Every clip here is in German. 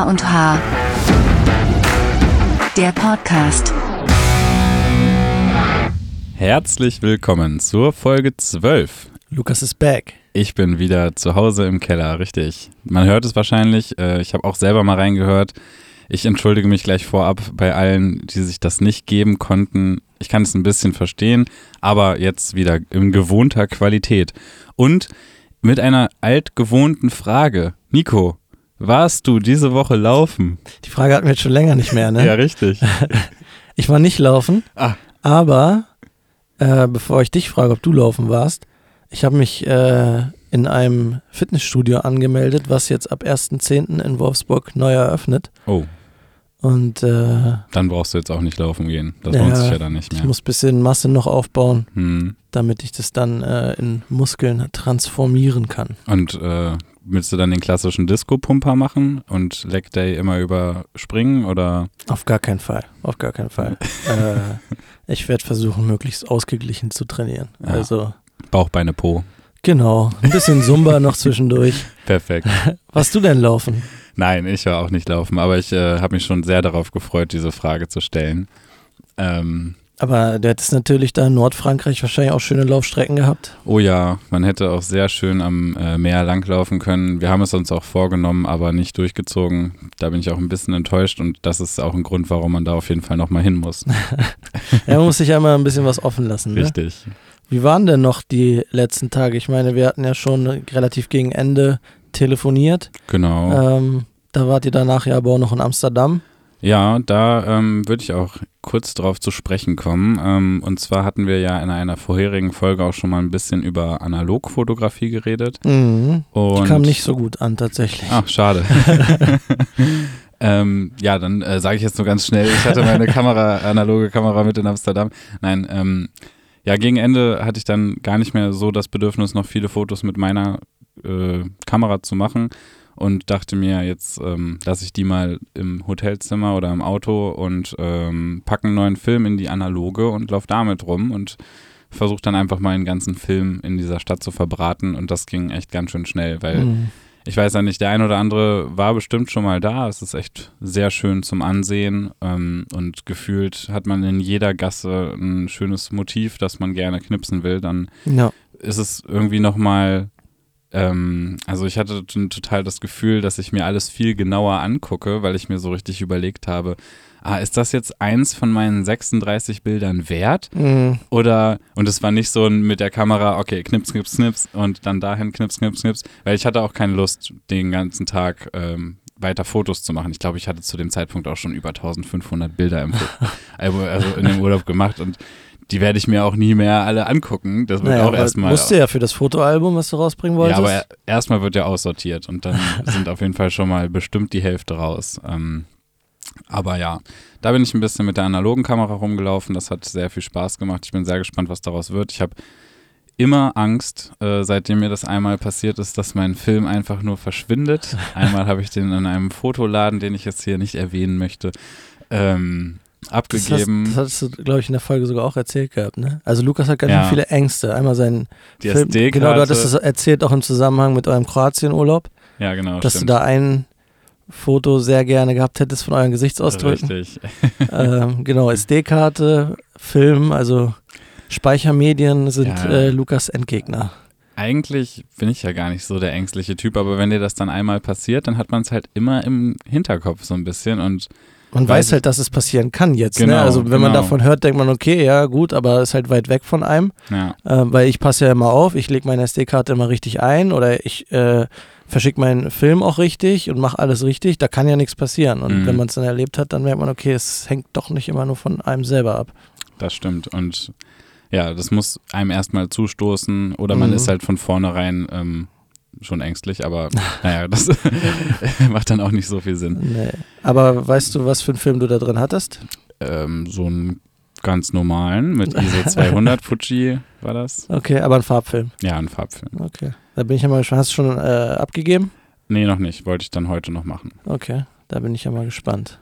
H und H. Der Podcast. Herzlich willkommen zur Folge 12. Lukas ist back. Ich bin wieder zu Hause im Keller, richtig. Man hört es wahrscheinlich. äh, Ich habe auch selber mal reingehört. Ich entschuldige mich gleich vorab bei allen, die sich das nicht geben konnten. Ich kann es ein bisschen verstehen, aber jetzt wieder in gewohnter Qualität. Und mit einer altgewohnten Frage. Nico, warst du diese Woche laufen? Die Frage hatten wir jetzt schon länger nicht mehr, ne? Ja, richtig. Ich war nicht laufen, Ah. aber äh, bevor ich dich frage, ob du laufen warst, ich habe mich äh, in einem Fitnessstudio angemeldet, was jetzt ab 1.10. in Wolfsburg neu eröffnet. Oh, Und äh, dann brauchst du jetzt auch nicht laufen gehen. Das Ja, lohnt sich ja dann nicht ich mehr. muss ein bisschen Masse noch aufbauen, Hm. damit ich das dann äh, in Muskeln transformieren kann. Und äh, willst du dann den klassischen Disco-Pumper machen und Leg Day immer überspringen oder? Auf gar keinen Fall, auf gar keinen Fall. äh, ich werde versuchen, möglichst ausgeglichen zu trainieren. Ja. Also Bauch, Beine, Po. genau, ein bisschen Zumba noch zwischendurch. Perfekt. Was du denn laufen? Nein, ich war auch nicht laufen, aber ich äh, habe mich schon sehr darauf gefreut, diese Frage zu stellen. Ähm, Aber du hättest natürlich da in Nordfrankreich wahrscheinlich auch schöne Laufstrecken gehabt. oh ja, man hätte auch sehr schön am äh, Meer langlaufen können. Wir haben es uns auch vorgenommen, aber nicht durchgezogen. Da bin ich auch ein bisschen enttäuscht und das ist auch ein Grund, warum man da auf jeden Fall nochmal hin muss. Ja, man muss sich ja immer ein bisschen was offen lassen. Ne? Richtig. Wie waren denn noch die letzten Tage? Ich meine, wir hatten ja schon relativ gegen Ende telefoniert. Genau. Ähm, da wart ihr danach ja aber auch noch in Amsterdam. Ja, da ähm, würde ich auch kurz drauf zu sprechen kommen. Ähm, und zwar hatten wir ja in einer vorherigen Folge auch schon mal ein bisschen über Analogfotografie geredet. Mhm. Und Die kam nicht so gut an, tatsächlich. Ach, schade. ähm, ja, dann äh, sage ich jetzt nur ganz schnell, ich hatte meine Kamera, analoge Kamera mit in Amsterdam. Nein, ähm, ja, gegen Ende hatte ich dann gar nicht mehr so das Bedürfnis, noch viele Fotos mit meiner äh, Kamera zu machen und dachte mir, jetzt ähm, lasse ich die mal im Hotelzimmer oder im Auto und ähm, packe einen neuen Film in die analoge und laufe damit rum und versuche dann einfach mal einen ganzen Film in dieser Stadt zu verbraten und das ging echt ganz schön schnell, weil Mhm. ich weiß ja nicht, der ein oder andere war bestimmt schon mal da. Es ist echt sehr schön zum Ansehen ähm, und gefühlt hat man in jeder Gasse ein schönes Motiv, das man gerne knipsen will. Dann Ja. ist es irgendwie nochmal, ähm, also ich hatte total das Gefühl, dass ich mir alles viel genauer angucke, weil ich mir so richtig überlegt habe, ah, ist das jetzt eins von meinen 36 Bildern wert? Mhm. Oder, und es war nicht so ein mit der Kamera, okay, knips, knips, knips und dann dahin knips, knips, knips, weil ich hatte auch keine Lust, den ganzen Tag ähm, weiter Fotos zu machen. Ich glaube, ich hatte zu dem Zeitpunkt auch schon über 1500 Bilder im, also also in dem Urlaub gemacht und die werde ich mir auch nie mehr alle angucken. Das wird Naja, auch aber erstmal. musst du ja für das Fotoalbum, was du rausbringen Ja, wolltest. aber er- erstmal wird ja aussortiert und dann sind auf jeden Fall schon mal bestimmt die Hälfte raus. Ähm, aber ja, da bin ich ein bisschen mit der analogen Kamera rumgelaufen. Das hat sehr viel Spaß gemacht. Ich bin sehr gespannt, was daraus wird. Ich habe immer Angst, äh, seitdem mir das einmal passiert ist, dass mein Film einfach nur verschwindet. Einmal habe ich den in einem Fotoladen, den ich jetzt hier nicht erwähnen möchte, ähm, das, hast, abgegeben. das hattest du, glaube ich, in der Folge sogar auch erzählt gehabt, ne? Also Lukas hat ganz Ja. viele Ängste. Einmal seinen die Film, SD-Karte. genau, du hattest es erzählt auch im Zusammenhang mit eurem Kroatienurlaub, ja, genau. dass stimmt. du da ein Foto sehr gerne gehabt hättest von euren Gesichtsausdrücken. Richtig. ähm, genau, SD-Karte, Film, also Speichermedien sind Ja. äh, Lukas Endgegner. Eigentlich bin ich ja gar nicht so der ängstliche Typ, aber wenn dir das dann einmal passiert, dann hat man es halt immer im Hinterkopf so ein bisschen und Man Weiß halt, dass es passieren kann jetzt. Genau, ne? Also wenn man genau. davon hört, denkt man, okay, ja gut, aber ist halt weit weg von einem. ja, Äh, weil ich passe ja immer auf, ich lege meine SD-Karte immer richtig ein oder ich äh, verschicke meinen Film auch richtig und mache alles richtig. Da kann ja nichts passieren. Und Mhm. wenn man es dann erlebt hat, dann merkt man, okay, es hängt doch nicht immer nur von einem selber ab. das stimmt. Und ja, das muss einem erstmal zustoßen oder man Mhm. ist halt von vornherein ähm, schon ängstlich, aber naja, das macht dann auch nicht so viel Sinn. Nee. Aber weißt du, was für einen Film du da drin hattest? Ähm, so einen ganz normalen mit ISO 200 Fuji war das. Okay, aber ein Farbfilm. Ja, ein Farbfilm. Okay. Da bin ich ja mal gespannt. Hast du schon äh, abgegeben? Nee, noch nicht. Wollte ich dann heute noch machen. Okay, da bin ich ja mal gespannt.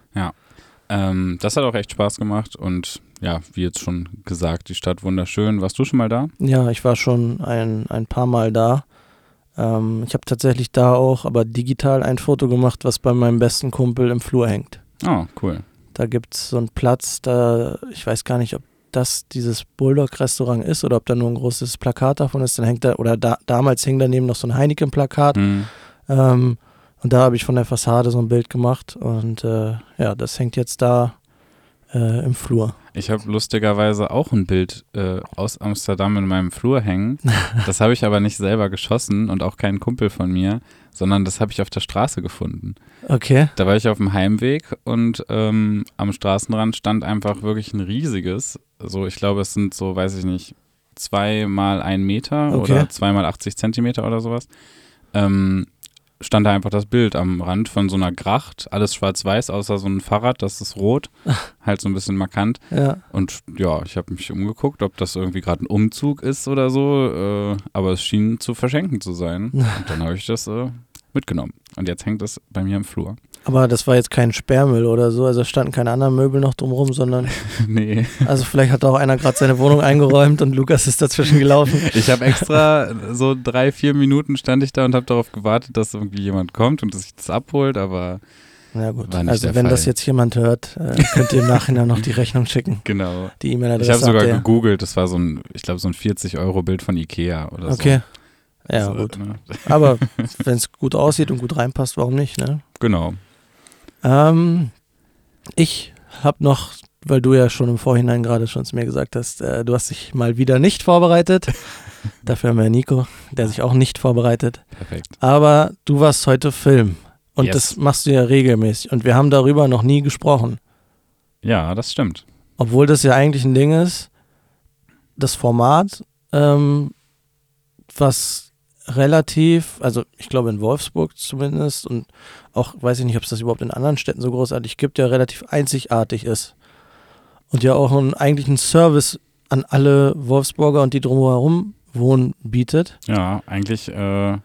Ähm, das hat auch echt Spaß gemacht und ja, wie jetzt schon gesagt, die Stadt wunderschön. Warst du schon mal da? Ja, ich war schon ein, ein paar Mal da. Ähm, ich habe tatsächlich da auch, aber digital ein Foto gemacht, was bei meinem besten Kumpel im Flur hängt. Oh, cool. Da gibt es so einen Platz, da, ich weiß gar nicht, ob das dieses Bulldog-Restaurant ist oder ob da nur ein großes Plakat davon ist. Dann hängt da, oder da, damals hing daneben noch so ein Heineken-Plakat. Hm. Ähm, und da habe ich von der Fassade so ein Bild gemacht und äh, ja, das hängt jetzt da äh, im Flur. Ich habe lustigerweise auch ein Bild äh, aus Amsterdam in meinem Flur hängen. Das habe ich aber nicht selber geschossen und auch kein Kumpel von mir, sondern das habe ich auf der Straße gefunden. Okay. Da war ich auf dem Heimweg und ähm, am Straßenrand stand einfach wirklich ein riesiges, so ich glaube es sind so, weiß ich nicht, zwei mal ein Meter Okay. oder zwei mal 80 Zentimeter oder sowas. Ähm, stand da einfach das Bild am Rand von so einer Gracht, alles schwarz-weiß, außer so ein Fahrrad, das ist rot, halt so ein bisschen markant. Ja. Und ja, ich habe mich umgeguckt, ob das irgendwie gerade ein Umzug ist oder so, äh, aber es schien zu verschenken zu sein. Und dann habe ich das äh, mitgenommen. Und jetzt hängt es bei mir im Flur. Aber das war jetzt kein Sperrmüll oder so, also standen keine anderen Möbel noch drumrum, sondern nee. also vielleicht hat auch einer gerade seine Wohnung eingeräumt und Lukas ist dazwischen gelaufen. Ich habe extra so drei, vier Minuten stand ich da und habe darauf gewartet, dass irgendwie jemand kommt und sich das abholt, aber Na gut, also wenn das Fall. jetzt jemand hört, äh, könnt ihr im Nachhinein noch die Rechnung schicken. genau. Die Ich E-Mail-Adresse habe sogar gegoogelt, das war so ein, ich glaube, so ein 40-Euro-Bild von Ikea oder so. Okay. Ja, So, gut. ne? Aber wenn es gut aussieht und gut reinpasst, warum nicht, ne? Genau. Ähm, ich habe noch, weil du ja schon im Vorhinein gerade schon zu mir gesagt hast, äh, du hast dich mal wieder nicht vorbereitet. Dafür haben wir Nico, der sich auch nicht vorbereitet. Perfekt. Aber du warst heute Film. Und Yes. das machst du ja regelmäßig. Und wir haben darüber noch nie gesprochen. Ja, das stimmt. Obwohl das ja eigentlich ein Ding ist, das Format, ähm, was relativ, also ich glaube in Wolfsburg zumindest und auch, weiß ich nicht, ob es das überhaupt in anderen Städten so großartig gibt, ja relativ einzigartig ist. Und ja auch einen, eigentlich einen Service an alle Wolfsburger und die drumherum wohnen bietet. Ja, eigentlich äh,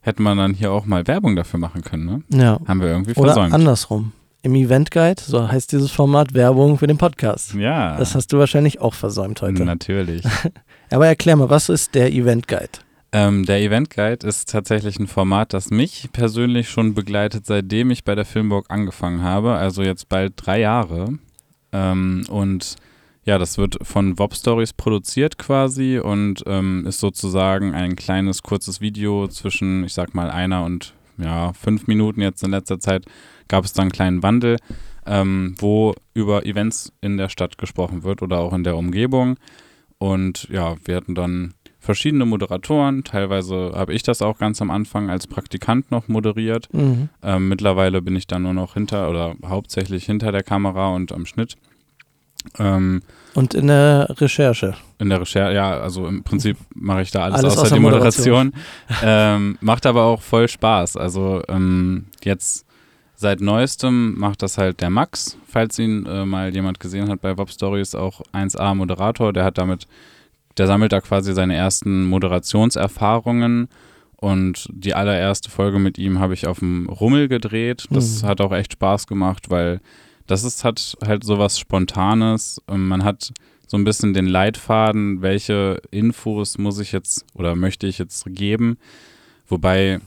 hätte man dann hier auch mal Werbung dafür machen können, ne? Ja. Haben wir irgendwie Oder versäumt. andersrum. Im Event Guide, so heißt dieses Format, Werbung für den Podcast. Ja, Das hast du wahrscheinlich auch versäumt heute. natürlich. Aber erklär mal, was ist der Event Guide? Ähm, der Event Guide ist tatsächlich ein Format, das mich persönlich schon begleitet, seitdem ich bei der Filmburg angefangen habe, also jetzt bald drei Jahre. Ähm, und ja, das wird von Wob Stories produziert quasi und ähm, ist sozusagen ein kleines, kurzes Video zwischen, ich sag mal, einer und ja, fünf Minuten. Jetzt in letzter Zeit gab es dann einen kleinen Wandel, ähm, wo über Events in der Stadt gesprochen wird oder auch in der Umgebung. Und ja, wir hatten dann verschiedene Moderatoren. Teilweise habe ich das auch ganz am Anfang als Praktikant noch moderiert. Mhm. Ähm, mittlerweile bin ich dann nur noch hinter oder hauptsächlich hinter der Kamera und am Schnitt. Ähm, Und in der Recherche. in der Recherche, ja, also im Prinzip mache ich da alles, Alles außer, außer die Moderation. ähm, macht aber auch voll Spaß. Also ähm, jetzt seit neuestem macht das halt der Max, falls ihn äh, mal jemand gesehen hat bei Web Stories, auch 1A Moderator. Der hat damit, der sammelt da quasi seine ersten Moderationserfahrungen. Und die allererste Folge mit ihm habe ich auf dem Rummel gedreht. Das Mhm. hat auch echt Spaß gemacht, weil das ist hat halt sowas Spontanes. Ähm, Man hat so ein bisschen den Leitfaden, welche Infos muss ich jetzt oder möchte ich jetzt geben. Wobei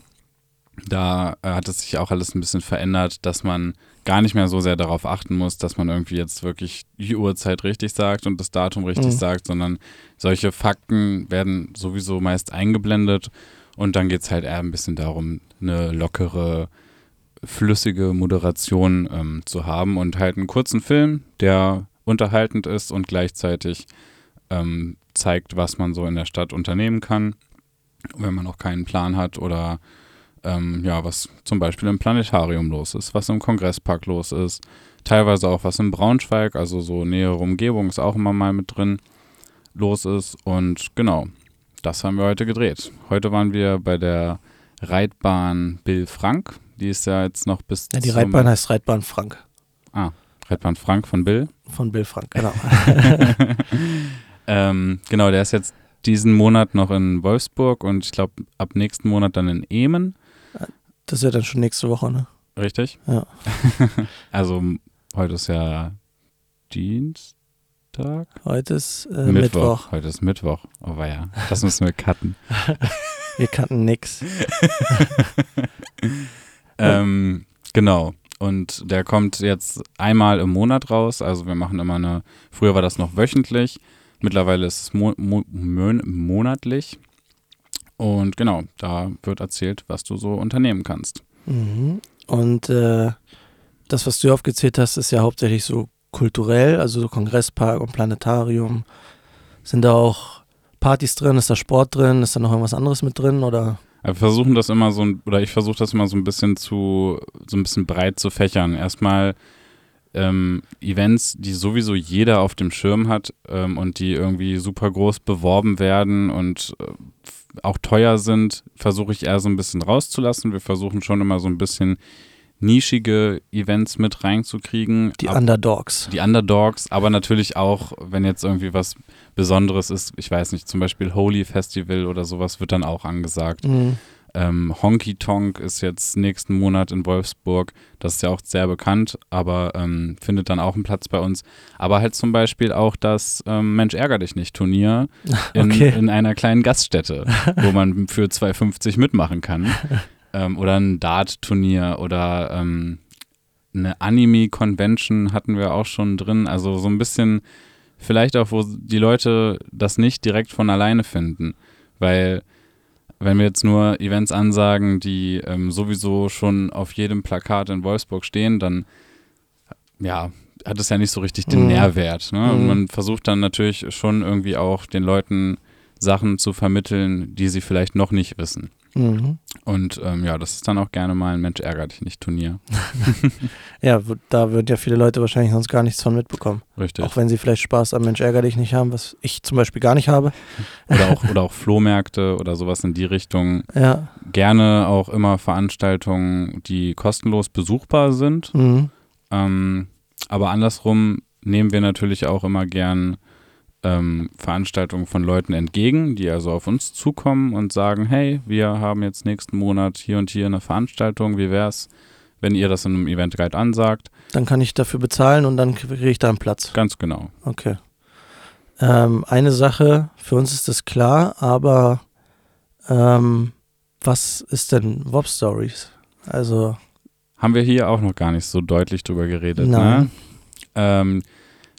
da hat es sich auch alles ein bisschen verändert, dass man gar nicht mehr so sehr darauf achten muss, dass man irgendwie jetzt wirklich die Uhrzeit richtig sagt und das Datum richtig Mhm. sagt, sondern solche Fakten werden sowieso meist eingeblendet und dann geht es halt eher ein bisschen darum, eine lockere, flüssige Moderation ähm, zu haben und halt einen kurzen Film, der unterhaltend ist und gleichzeitig ähm, zeigt, was man so in der Stadt unternehmen kann, wenn man noch keinen Plan hat oder ähm, ja, was zum Beispiel im Planetarium los ist, was im Kongresspark los ist, teilweise auch was in Braunschweig, also so nähere Umgebung ist auch immer mal mit drin, los ist und genau, das haben wir heute gedreht. Heute waren wir bei der Reitbahn Bill Frank, die ist ja jetzt noch bis Ja, die Reitbahn heißt Reitbahn Frank. Reitbahn Frank von Bill. Von Bill Frank, genau. ähm, genau, der ist jetzt diesen Monat noch in Wolfsburg und ich glaube ab nächsten Monat dann in Emen. Das ist ja dann schon nächste Woche, ne? Richtig? Ja. also heute ist ja Dienstag? Heute ist äh, Mittwoch. Heute ist Mittwoch. Oh ja, das müssen wir cutten. Wir kannten nix. ähm, genau. Und der kommt jetzt einmal im Monat raus. Also wir machen immer eine, früher war das noch wöchentlich, mittlerweile ist es mo mo monatlich. Und genau, da wird erzählt, was du so unternehmen kannst. Mhm. Und äh, das, was du aufgezählt hast, ist ja hauptsächlich so kulturell, also so Kongresspark und Planetarium. Sind da auch Partys drin? Ist da Sport drin? Ist da noch irgendwas anderes mit drin? Oder? Wir versuchen das immer so, oder ich versuche das immer so ein bisschen zu, so ein bisschen breit zu fächern. Erstmal ähm, Events, die sowieso jeder auf dem Schirm hat ähm, und die irgendwie super groß beworben werden und äh, auch teuer sind, versuche ich eher so ein bisschen rauszulassen. Wir versuchen schon immer so ein bisschen nischige Events mit reinzukriegen. Die Ab Underdogs. Die Underdogs, aber natürlich auch, wenn jetzt irgendwie was Besonderes ist, ich weiß nicht, zum Beispiel Holy Festival oder sowas wird dann auch angesagt. Mhm. Ähm, Honky Tonk ist jetzt nächsten Monat in Wolfsburg. Das ist ja auch sehr bekannt, aber ähm, findet dann auch einen Platz bei uns. Aber halt zum Beispiel auch das ähm, Mensch ärger dich nicht Turnier in, okay. in einer kleinen Gaststätte, wo man für 2,50 mitmachen kann. ähm, oder ein Dart-Turnier oder ähm, eine Anime-Convention hatten wir auch schon drin. Also so ein bisschen vielleicht auch, wo die Leute das nicht direkt von alleine finden. Weil wenn wir jetzt nur Events ansagen, die ähm, sowieso schon auf jedem Plakat in Wolfsburg stehen, dann ja, hat es ja nicht so richtig den mhm. Nährwert. Ne? Mhm. Und man versucht dann natürlich schon irgendwie auch den Leuten Sachen zu vermitteln, die sie vielleicht noch nicht wissen. Mhm. Und ähm, ja, das ist dann auch gerne mal ein Mensch ärgert dich nicht Turnier. ja, da würden ja viele Leute wahrscheinlich sonst gar nichts von mitbekommen. Richtig. Auch wenn sie vielleicht Spaß am Mensch ärgert dich nicht haben, was ich zum Beispiel gar nicht habe. Oder auch, oder auch Flohmärkte oder sowas in die Richtung. Ja. Gerne auch immer Veranstaltungen, die kostenlos besuchbar sind. Mhm. Ähm, aber andersrum nehmen wir natürlich auch immer gern ähm, Veranstaltungen von Leuten entgegen, die also auf uns zukommen und sagen, hey, wir haben jetzt nächsten Monat hier und hier eine Veranstaltung, wie wäre es, wenn ihr das in einem Event Guide ansagt? Dann kann ich dafür bezahlen und dann kriege ich da einen Platz. Ganz genau. Okay. Ähm, eine Sache, für uns ist das klar, aber ähm, was ist denn Wop Stories? Also haben wir hier auch noch gar nicht so deutlich drüber geredet. Ne? Nein. Ne? Ähm,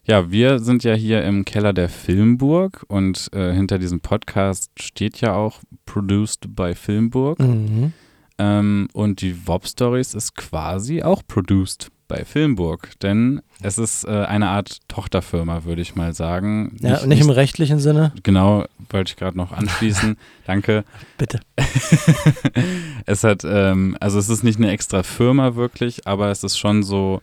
ja, wir sind ja hier im Keller der Filmburg und äh, hinter diesem Podcast steht ja auch Produced by Filmburg. Mhm. Ähm, und die Wob Stories ist quasi auch produced bei Filmburg, denn es ist äh, eine Art Tochterfirma, würde ich mal sagen. Ja, nicht, nicht im rechtlichen Sinne. Genau, wollte ich gerade noch anschließen. Danke. Bitte. es hat, ähm, also es ist nicht eine extra Firma wirklich, aber es ist schon so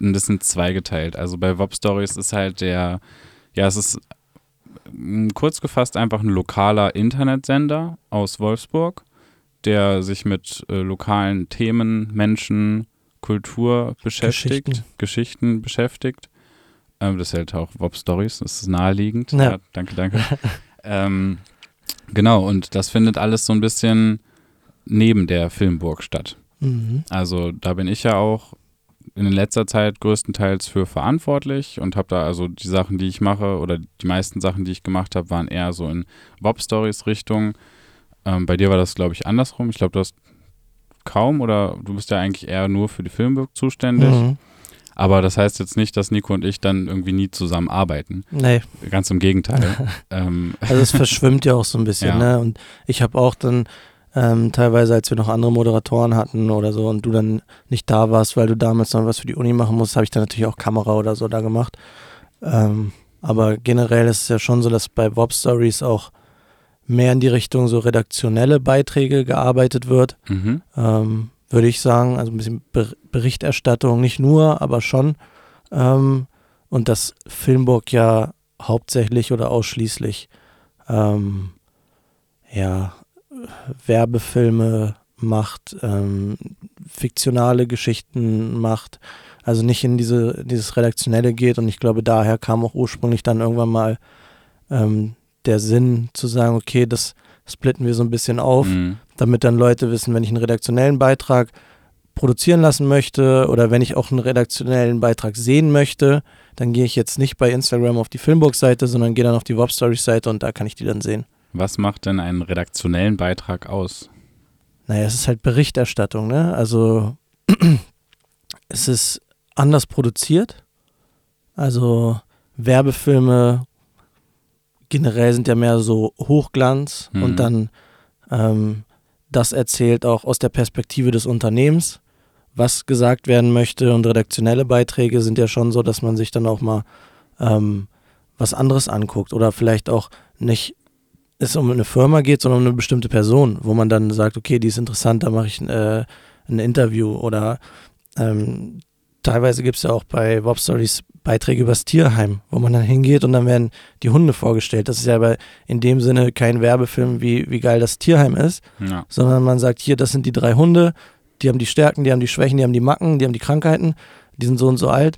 ein bisschen zweigeteilt. Also bei Wop Stories ist halt der, ja, es ist mm, kurz gefasst einfach ein lokaler Internetsender aus Wolfsburg, der sich mit äh, lokalen Themen, Menschen, Kultur beschäftigt, Geschichten, Geschichten beschäftigt. Ähm, das hält auch Wop Stories, das ist naheliegend. Ja. ja danke, danke. ähm, genau, und das findet alles so ein bisschen neben der Filmburg statt. Mhm. Also da bin ich ja auch in letzter Zeit größtenteils für verantwortlich und habe da also die Sachen, die ich mache oder die meisten Sachen, die ich gemacht habe, waren eher so in Wob-Stories-Richtung. Ähm, bei dir war das, glaube ich, andersrum. Ich glaube, du hast kaum oder du bist ja eigentlich eher nur für die Filmburg zuständig. Mhm. Aber das heißt jetzt nicht, dass Nico und ich dann irgendwie nie zusammen arbeiten. Nee. Ganz im Gegenteil. ähm. Also es verschwimmt ja auch so ein bisschen, ja. ne? Und ich habe auch dann ähm, teilweise, als wir noch andere Moderatoren hatten oder so und du dann nicht da warst, weil du damals noch was für die Uni machen musst, habe ich dann natürlich auch Kamera oder so da gemacht. Ähm, aber generell ist es ja schon so, dass bei Wob Stories auch mehr in die Richtung so redaktionelle Beiträge gearbeitet wird. Mhm. Ähm, würde ich sagen, also ein bisschen Ber Berichterstattung, nicht nur, aber schon. Ähm, und dass Filmburg ja hauptsächlich oder ausschließlich ähm, ja, Werbefilme macht, ähm, fiktionale Geschichten macht, also nicht in diese, dieses Redaktionelle geht. Und ich glaube, daher kam auch ursprünglich dann irgendwann mal ähm, der Sinn zu sagen, okay, das splitten wir so ein bisschen auf, mhm. damit dann Leute wissen, wenn ich einen redaktionellen Beitrag produzieren lassen möchte oder wenn ich auch einen redaktionellen Beitrag sehen möchte, dann gehe ich jetzt nicht bei Instagram auf die Filmburg-Seite, sondern gehe dann auf die Web Stories-Seite und da kann ich die dann sehen. Was macht denn einen redaktionellen Beitrag aus? Naja, es ist halt Berichterstattung, ne? Also es ist anders produziert. Also Werbefilme generell sind ja mehr so Hochglanz Mhm. und dann ähm, das erzählt auch aus der Perspektive des Unternehmens, was gesagt werden möchte. Und redaktionelle Beiträge sind ja schon so, dass man sich dann auch mal ähm, was anderes anguckt oder vielleicht auch nicht es um eine Firma geht, sondern um eine bestimmte Person, wo man dann sagt, okay, die ist interessant, da mache ich äh, ein Interview oder ähm, teilweise gibt es ja auch bei Wob Stories Beiträge übers Tierheim, wo man dann hingeht und dann werden die Hunde vorgestellt. Das ist ja aber in dem Sinne kein Werbefilm, wie, wie geil das Tierheim ist, Ja. sondern man sagt, hier, das sind die drei Hunde, die haben die Stärken, die haben die Schwächen, die haben die Macken, die haben die Krankheiten, die sind so und so alt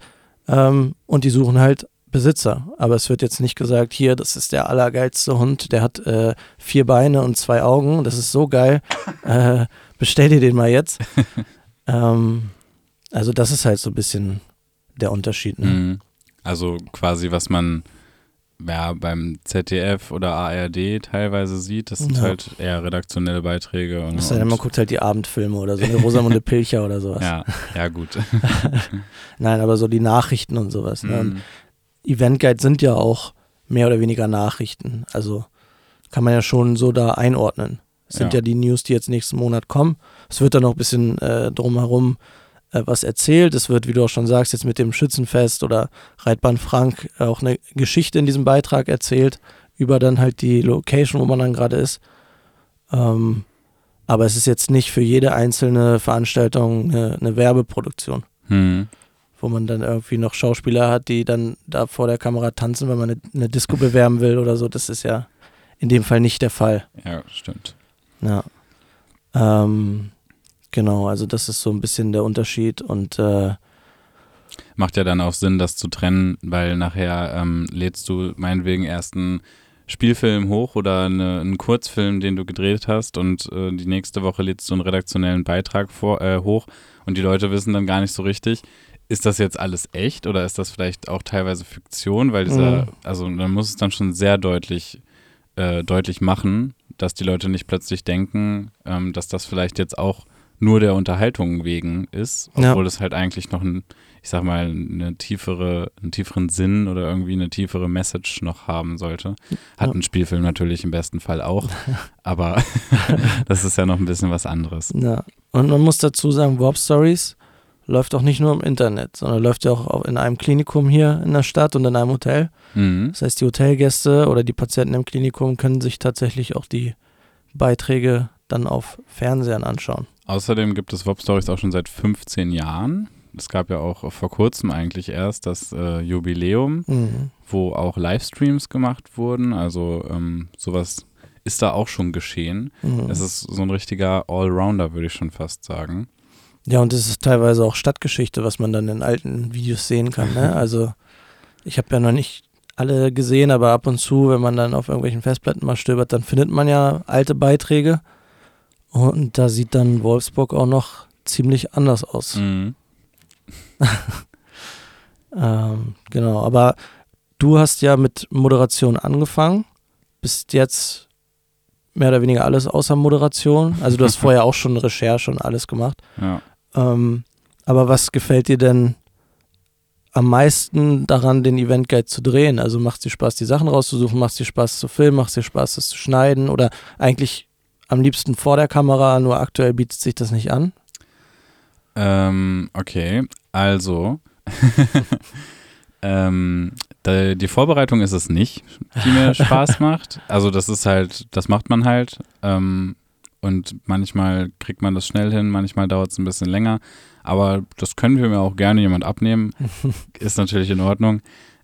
ähm, und die suchen halt Besitzer. Aber es wird jetzt nicht gesagt, hier, das ist der allergeilste Hund, der hat äh, vier Beine und zwei Augen, das ist so geil, äh, bestell dir den mal jetzt. ähm, also das ist halt so ein bisschen der Unterschied. Ne? Mhm. Also quasi, was man ja, beim ZDF oder ARD teilweise sieht, das sind Ja. halt eher redaktionelle Beiträge. Und, sei denn, man und, guckt halt die Abendfilme oder so, eine Rosamunde Pilcher oder sowas. ja, ja, gut. Nein, aber so die Nachrichten und sowas. Ne? Und Mhm. Event Guide sind ja auch mehr oder weniger Nachrichten. Also kann man ja schon so da einordnen. Es sind Ja. ja. die News, die jetzt nächsten Monat kommen. Es wird dann noch ein bisschen äh, drumherum äh, was erzählt. Es wird, wie du auch schon sagst, jetzt mit dem Schützenfest oder Reitbahn Frank auch eine Geschichte in diesem Beitrag erzählt über dann halt die Location, wo man dann gerade ist. Ähm, aber es ist jetzt nicht für jede einzelne Veranstaltung eine, eine Werbeproduktion Mhm. Wo man dann irgendwie noch Schauspieler hat, die dann da vor der Kamera tanzen, wenn man eine, eine Disco bewerben will oder so. Das ist ja in dem Fall nicht der Fall. Ja, stimmt. Ja. Ähm, genau, also das ist so ein bisschen der Unterschied und äh, Macht ja dann auch Sinn, das zu trennen, weil nachher ähm, lädst du meinetwegen erst einen Spielfilm hoch oder eine, einen Kurzfilm, den du gedreht hast und äh, die nächste Woche lädst du einen redaktionellen Beitrag vor, äh, hoch und die Leute wissen dann gar nicht so richtig, ist das jetzt alles echt oder ist das vielleicht auch teilweise Fiktion, weil dieser, Mhm. also man muss es dann schon sehr deutlich, äh, deutlich machen, dass die Leute nicht plötzlich denken, ähm, dass das vielleicht jetzt auch nur der Unterhaltung wegen ist, obwohl es halt eigentlich noch ein, ich sag mal, eine tiefere, einen tieferen Sinn oder irgendwie eine tiefere Message noch haben sollte. Hat Ja. ein Spielfilm natürlich im besten Fall auch, aber das ist ja noch ein bisschen was anderes. ja. Und man muss dazu sagen, Warp Stories läuft auch nicht nur im Internet, sondern läuft ja auch in einem Klinikum hier in der Stadt und in einem Hotel. Mhm. Das heißt, die Hotelgäste oder die Patienten im Klinikum können sich tatsächlich auch die Beiträge dann auf Fernsehern anschauen. Außerdem gibt es Wop Stories auch schon seit 15 Jahren. Es gab ja auch vor kurzem eigentlich erst das äh, Jubiläum, Mhm. wo auch Livestreams gemacht wurden. Also ähm, sowas ist da auch schon geschehen. Mhm. Es ist so ein richtiger Allrounder, würde ich schon fast sagen. Ja, und es ist teilweise auch Stadtgeschichte, was man dann in alten Videos sehen kann. Ne? Also ich habe ja noch nicht alle gesehen, aber ab und zu, wenn man dann auf irgendwelchen Festplatten mal stöbert, dann findet man ja alte Beiträge. Und da sieht dann Wolfsburg auch noch ziemlich anders aus. Mhm. Ähm, genau, aber du hast ja mit Moderation angefangen, bist jetzt mehr oder weniger alles außer Moderation. Also du hast vorher auch schon Recherche und alles gemacht. Ja. Ähm, aber was gefällt dir denn am meisten daran, den Event Guide zu drehen? Also macht es dir Spaß, die Sachen rauszusuchen? Macht es dir Spaß zu filmen? Macht es dir Spaß, das zu schneiden? Oder eigentlich am liebsten vor der Kamera, nur aktuell bietet sich das nicht an? Ähm, okay, also ähm, die Vorbereitung ist es nicht, die mir Spaß macht. Also das ist halt, das macht man halt. Ähm, und manchmal kriegt man das schnell hin, manchmal dauert es ein bisschen länger. Aber das können wir mir auch gerne jemand abnehmen. Ist natürlich in Ordnung.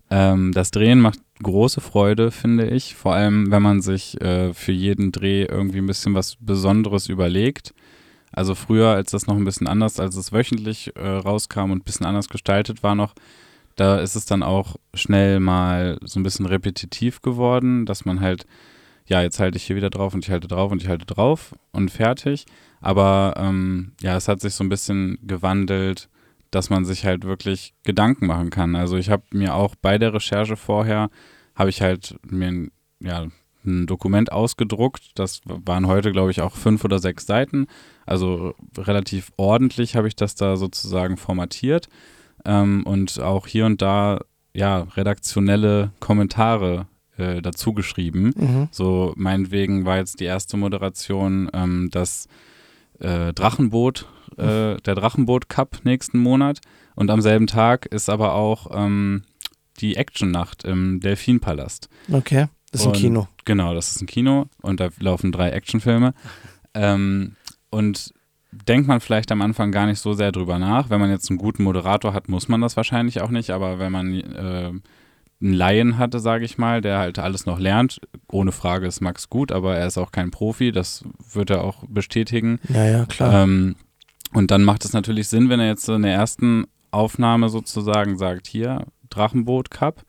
Ähm, das Drehen macht große Freude, finde ich. Vor allem, wenn man sich äh, für jeden Dreh irgendwie ein bisschen was Besonderes überlegt. Also früher, als das noch ein bisschen anders, als es wöchentlich äh, rauskam und ein bisschen anders gestaltet war noch, da ist es dann auch schnell mal so ein bisschen repetitiv geworden, dass man halt, ja, jetzt halte ich hier wieder drauf und ich halte drauf und ich halte drauf und fertig. Aber ähm, ja, es hat sich so ein bisschen gewandelt, dass man sich halt wirklich Gedanken machen kann. Also ich habe mir auch bei der Recherche vorher, habe ich halt mir, ja, ein Dokument ausgedruckt. Das waren heute, glaube ich, auch fünf oder sechs Seiten. Also relativ ordentlich habe ich das da sozusagen formatiert ähm, und auch hier und da ja redaktionelle Kommentare äh, dazu geschrieben. Mhm. So meinetwegen war jetzt die erste Moderation ähm, das äh, Drachenboot, äh, der Drachenboot Cup nächsten Monat und am selben Tag ist aber auch ähm, die Actionnacht im Delfinpalast. Okay, das ist ein Und- Kino. Genau, das ist ein Kino und da laufen drei Actionfilme. Ähm, und denkt man vielleicht am Anfang gar nicht so sehr drüber nach. Wenn man jetzt einen guten Moderator hat, muss man das wahrscheinlich auch nicht. Aber wenn man äh, einen Laien hatte, sage ich mal, der halt alles noch lernt, ohne Frage ist Max gut, aber er ist auch kein Profi, das wird er auch bestätigen. Ja, ja, klar. Ähm, und dann macht es natürlich Sinn, wenn er jetzt in der ersten Aufnahme sozusagen sagt, hier, Drachenboot Cup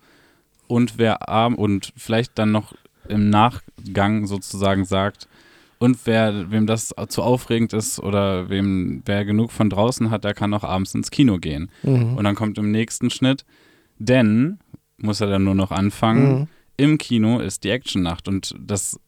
und wer arm und vielleicht dann noch im Nachgang sozusagen sagt, und wer, wem das zu aufregend ist oder wem, wer genug von draußen hat, der kann auch abends ins Kino gehen. mhm. Und dann kommt im nächsten Schnitt, denn, muss er dann nur noch anfangen, Mhm. im Kino ist die Actionnacht und das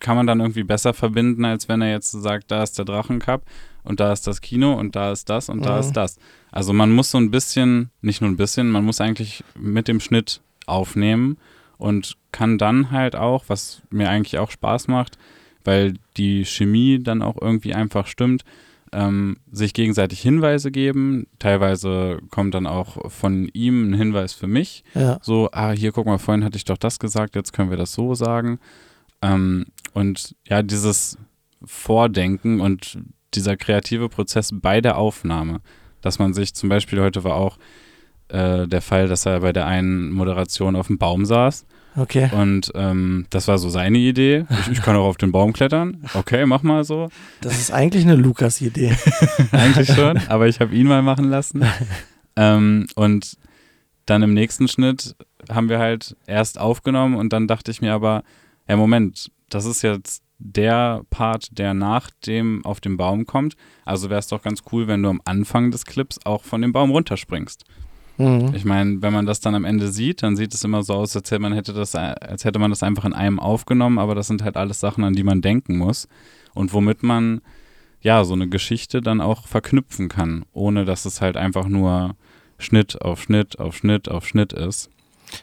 kann man dann irgendwie besser verbinden, als wenn er jetzt sagt, da ist der Drachencup und da ist das Kino und da ist das und da Mhm. ist das. Also man muss so ein bisschen, nicht nur ein bisschen, man muss eigentlich mit dem Schnitt aufnehmen und kann dann halt auch, was mir eigentlich auch Spaß macht, weil die Chemie dann auch irgendwie einfach stimmt, ähm, sich gegenseitig Hinweise geben. Teilweise kommt dann auch von ihm ein Hinweis für mich Ja. so, ah, hier, guck mal, vorhin hatte ich doch das gesagt, jetzt können wir das so sagen. Ähm, und ja, dieses Vordenken und dieser kreative Prozess bei der Aufnahme, dass man sich zum Beispiel heute war auch äh, der Fall, dass er bei der einen Moderation auf dem Baum saß Okay. und ähm, das war so seine Idee. Ich, ich kann auch auf den Baum klettern. Okay, mach mal so. Das ist eigentlich eine Lukas-Idee. Eigentlich schon, aber ich habe ihn mal machen lassen. Ähm, und dann im nächsten Schnitt haben wir halt erst aufgenommen und dann dachte ich mir aber, ja Moment, das ist jetzt der Part, der nach dem auf den Baum kommt. Also wäre es doch ganz cool, wenn du am Anfang des Clips auch von dem Baum runterspringst. Mhm. Ich meine, wenn man das dann am Ende sieht, dann sieht es immer so aus, als hätte man hätte das, als hätte man das einfach in einem aufgenommen, aber das sind halt alles Sachen, an die man denken muss und womit man ja so eine Geschichte dann auch verknüpfen kann, ohne dass es halt einfach nur Schnitt auf Schnitt auf Schnitt auf Schnitt ist.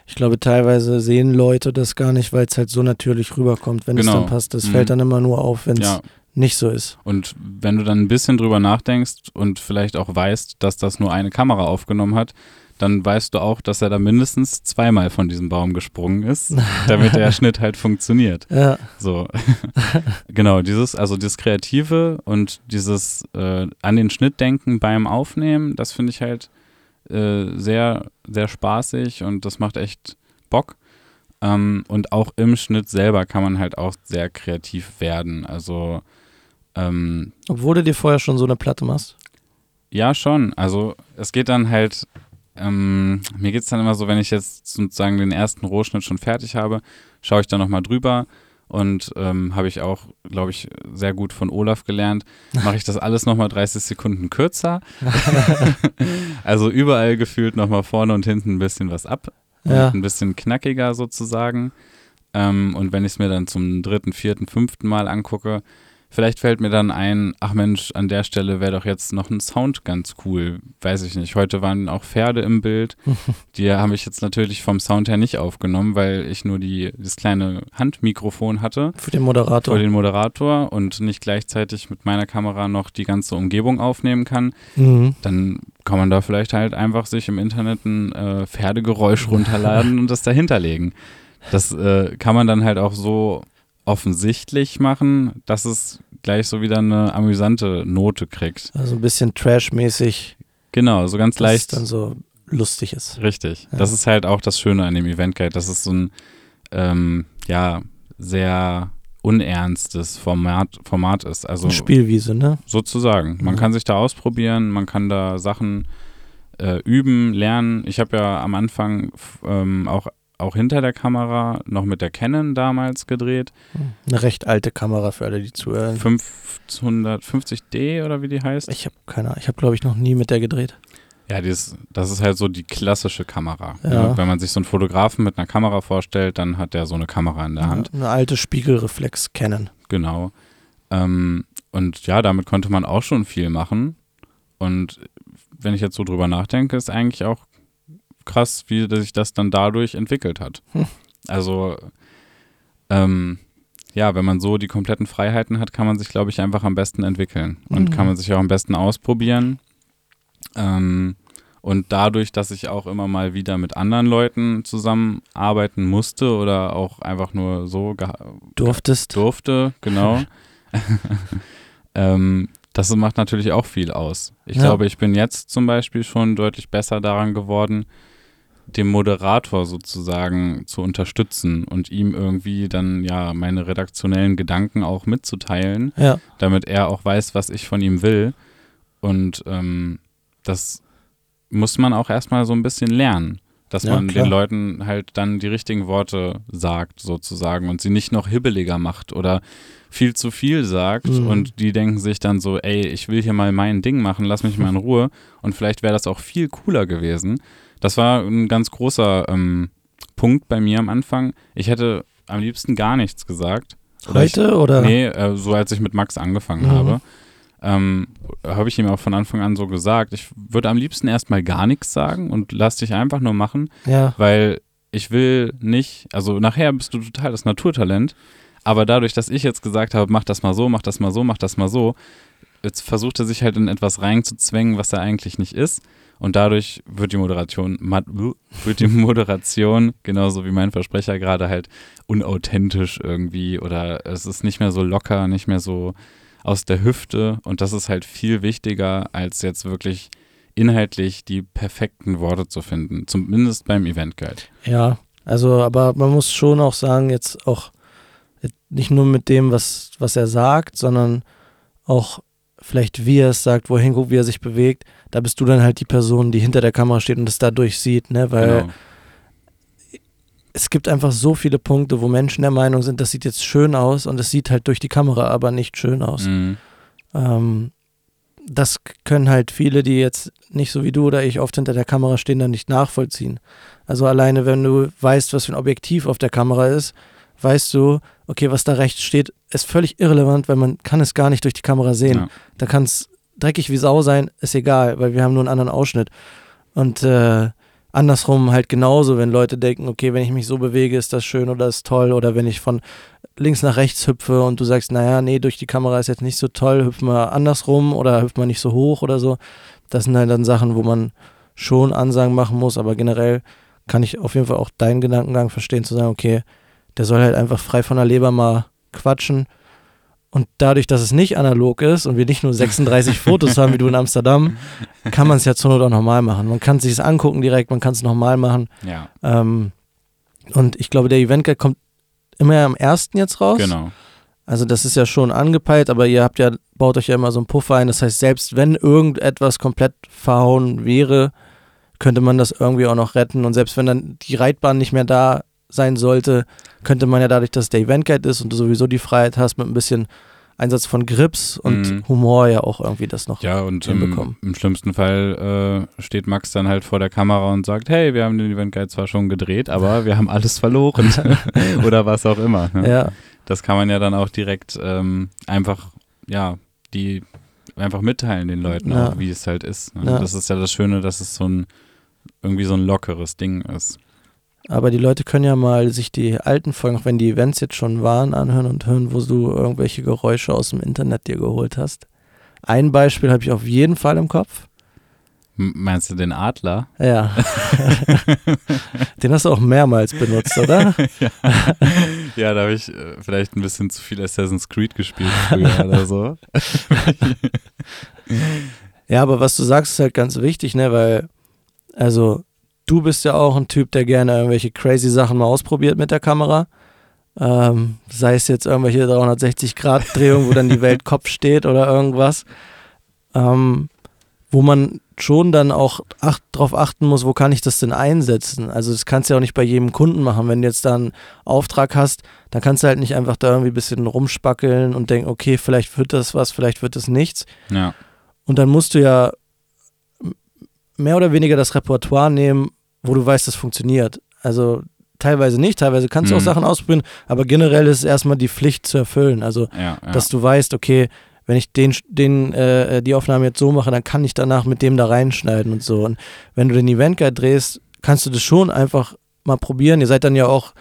Ich glaube, teilweise sehen Leute das gar nicht, weil es halt so natürlich rüberkommt, wenn es Genau. dann passt. Das Mhm. fällt dann immer nur auf, wenn es Ja, nicht so ist. und wenn du dann ein bisschen drüber nachdenkst und vielleicht auch weißt, dass das nur eine Kamera aufgenommen hat, dann weißt du auch, dass er da mindestens zweimal von diesem Baum gesprungen ist, damit der Schnitt halt funktioniert. Ja, So, genau, dieses, also dieses Kreative und dieses äh, an den Schnitt denken beim Aufnehmen, das finde ich halt äh, sehr, sehr spaßig und das macht echt Bock. Ähm, und auch im Schnitt selber kann man halt auch sehr kreativ werden. Also, ähm, obwohl du dir vorher schon so eine Platte machst. ja, schon. Also es geht dann halt, ähm, mir geht es dann immer so, wenn ich jetzt sozusagen den ersten Rohschnitt schon fertig habe, schaue ich da nochmal drüber und ähm, habe ich auch, glaube ich, sehr gut von Olaf gelernt, mache ich das alles nochmal 30 Sekunden kürzer. also überall gefühlt nochmal vorne und hinten ein bisschen was ab Ja. ein bisschen knackiger sozusagen. Ähm, und wenn ich es mir dann zum dritten, vierten, fünften Mal angucke, vielleicht fällt mir dann ein, ach Mensch, an der Stelle wäre doch jetzt noch ein Sound ganz cool. Weiß ich nicht. Heute waren auch Pferde im Bild. Die habe ich jetzt natürlich vom Sound her nicht aufgenommen, weil ich nur die, das kleine Handmikrofon hatte Für den Moderator. vor den Moderator und nicht gleichzeitig mit meiner Kamera noch die ganze Umgebung aufnehmen kann mhm. dann kann man da vielleicht halt einfach sich im Internet ein äh, Pferdegeräusch runterladen und das dahinter legen. Das äh, kann man dann halt auch so offensichtlich machen, dass es gleich so wieder eine amüsante Note kriegt. Also ein bisschen Trash-mäßig, Genau, so ganz dass es leicht. dann so lustig ist. Richtig. Ja. Das ist halt auch das Schöne an dem Event Guide, dass es so ein ähm, ja sehr unernstes Format, Format ist. Also Eine Spielwiese, ne? sozusagen. Man Ja. kann sich da ausprobieren, man kann da Sachen äh, üben, lernen. Ich habe ja am Anfang ähm, auch, auch hinter der Kamera noch mit der Canon damals gedreht. Eine recht alte Kamera für alle, die zuhören. 550D oder wie die heißt. Ich habe keine Ahnung. Ich habe, glaube ich, noch nie mit der gedreht. Ja, dieses, das ist halt so die klassische Kamera. Ja. Ne? Wenn man sich so einen Fotografen mit einer Kamera vorstellt, dann hat der so eine Kamera in der Hand. Eine alte Spiegelreflex Canon. Genau. Ähm, und ja, damit konnte man auch schon viel machen. Und wenn ich jetzt so drüber nachdenke, ist eigentlich auch krass, wie sich das dann dadurch entwickelt hat. Hm. Also, ähm, ja, wenn man so die kompletten Freiheiten hat, kann man sich, glaube ich, einfach am besten entwickeln und Mhm. kann man sich auch am besten ausprobieren. Ähm, und dadurch, dass ich auch immer mal wieder mit anderen Leuten zusammenarbeiten musste oder auch einfach nur so Durftest. durfte, genau. ähm, das macht natürlich auch viel aus. Ich Ja. glaube, ich bin jetzt zum Beispiel schon deutlich besser daran geworden, dem Moderator sozusagen zu unterstützen und ihm irgendwie dann ja meine redaktionellen Gedanken auch mitzuteilen, Ja, damit er auch weiß, was ich von ihm will. Und ähm, das muss man auch erstmal so ein bisschen lernen, dass Ja, man klar. den Leuten halt dann die richtigen Worte sagt, sozusagen, und sie nicht noch hibbeliger macht oder viel zu viel sagt Mhm. und die denken sich dann so, ey, ich will hier mal mein Ding machen, lass mich mal in Ruhe. Und vielleicht wäre das auch viel cooler gewesen. Das war ein ganz großer ähm, Punkt bei mir am Anfang. Ich hätte am liebsten gar nichts gesagt. Oder ich, heute oder? Nee, äh, so als ich mit Max angefangen Mhm. habe, ähm, habe ich ihm auch von Anfang an so gesagt, ich würde am liebsten erstmal gar nichts sagen und lass dich einfach nur machen, Ja, weil ich will nicht, also nachher bist du total das Naturtalent, aber dadurch, dass ich jetzt gesagt habe, mach das mal so, mach das mal so, mach das mal so, jetzt versucht er sich halt in etwas reinzuzwängen, was er eigentlich nicht ist. Und dadurch wird die Moderation, wird die Moderation, genauso wie mein Versprecher gerade halt unauthentisch irgendwie oder es ist nicht mehr so locker, nicht mehr so aus der Hüfte und das ist halt viel wichtiger, als jetzt wirklich inhaltlich die perfekten Worte zu finden, zumindest beim Event Guide. ja. Also, aber man muss schon auch sagen, jetzt auch nicht nur mit dem, was, was er sagt, sondern auch vielleicht, wie er es sagt, wohin guckt, wie er sich bewegt. Da bist du dann halt die Person, die hinter der Kamera steht und das dadurch sieht, ne? Weil Genau. es gibt einfach so viele Punkte, wo Menschen der Meinung sind, das sieht jetzt schön aus und es sieht halt durch die Kamera aber nicht schön aus. Mhm. Ähm, das können halt viele, die jetzt nicht so wie du oder ich oft hinter der Kamera stehen, dann nicht nachvollziehen. Also alleine, wenn du weißt, was für ein Objektiv auf der Kamera ist, weißt du, okay, was da rechts steht, ist völlig irrelevant, weil man kann es gar nicht durch die Kamera sehen. Ja. Da kann es dreckig wie Sau sein, ist egal, weil wir haben nur einen anderen Ausschnitt. Und äh, andersrum halt genauso, wenn Leute denken, okay, wenn ich mich so bewege, ist das schön oder ist toll. Oder wenn ich von links nach rechts hüpfe und du sagst, naja, nee, durch die Kamera ist jetzt nicht so toll, hüpf mal andersrum oder hüpf mal nicht so hoch oder so. Das sind halt dann Sachen, wo man schon Ansagen machen muss, aber generell kann ich auf jeden Fall auch deinen Gedankengang verstehen, zu sagen, okay, der soll halt einfach frei von der Leber mal quatschen. Und dadurch, dass es nicht analog ist und wir nicht nur 36 Fotos haben wie du in Amsterdam, kann man es ja zur Not auch normal machen. Man kann es sich angucken direkt, man kann es nochmal machen. ja, Ähm, und ich glaube, der Event Guide kommt immer am ersten jetzt raus. genau. Also das ist ja schon angepeilt, aber ihr habt ja, baut euch ja immer so einen Puffer ein. Das heißt, selbst wenn irgendetwas komplett verhauen wäre, könnte man das irgendwie auch noch retten. Und selbst wenn dann die Reitbahn nicht mehr da sein sollte, könnte man ja dadurch, dass es der Event Guide ist und du sowieso die Freiheit hast, mit ein bisschen Einsatz von Grips und Mhm. Humor ja auch irgendwie das noch. Ja, und im, hinbekommen. im schlimmsten Fall äh, steht Max dann halt vor der Kamera und sagt, hey, wir haben den Event Guide zwar schon gedreht, aber wir haben alles verloren. Oder was auch immer. Ne? Ja, Das kann man ja dann auch direkt ähm, einfach, ja, die einfach mitteilen den Leuten Ja. auch, wie es halt ist. Ne? Ja. Das ist ja das Schöne, dass es so ein irgendwie so ein lockeres Ding ist. Aber die Leute können ja mal sich die alten Folgen, auch wenn die Events jetzt schon waren, anhören und hören, wo du irgendwelche Geräusche aus dem Internet dir geholt hast. Ein Beispiel habe ich auf jeden Fall im Kopf. Meinst du den Adler? Ja. Den hast du auch mehrmals benutzt, oder? ja, da habe ich äh, vielleicht ein bisschen zu viel Assassin's Creed gespielt früher oder so. Ja, aber was du sagst, ist halt ganz wichtig, ne? Weil, also, du bist ja auch ein Typ, der gerne irgendwelche crazy Sachen mal ausprobiert mit der Kamera. Ähm, sei es jetzt irgendwelche 360-Grad-Drehungen, wo dann die Welt Kopf steht oder irgendwas. Ähm, wo man schon dann auch acht, drauf achten muss, wo kann ich das denn einsetzen? Also das kannst du ja auch nicht bei jedem Kunden machen. Wenn du jetzt da einen Auftrag hast, dann kannst du halt nicht einfach da irgendwie ein bisschen rumspackeln und denken, okay, vielleicht wird das was, vielleicht wird das nichts. Ja, Und dann musst du ja mehr oder weniger das Repertoire nehmen, wo du weißt, das funktioniert. Also teilweise nicht, teilweise kannst du auch Mhm. Sachen ausprobieren, aber generell ist es erstmal die Pflicht zu erfüllen. Also, Ja, ja. dass du weißt, okay, wenn ich den, den, äh, die Aufnahme jetzt so mache, dann kann ich danach mit dem da reinschneiden und so. Und wenn du den Event Guide drehst, kannst du das schon einfach mal probieren. Ihr seid dann ja auch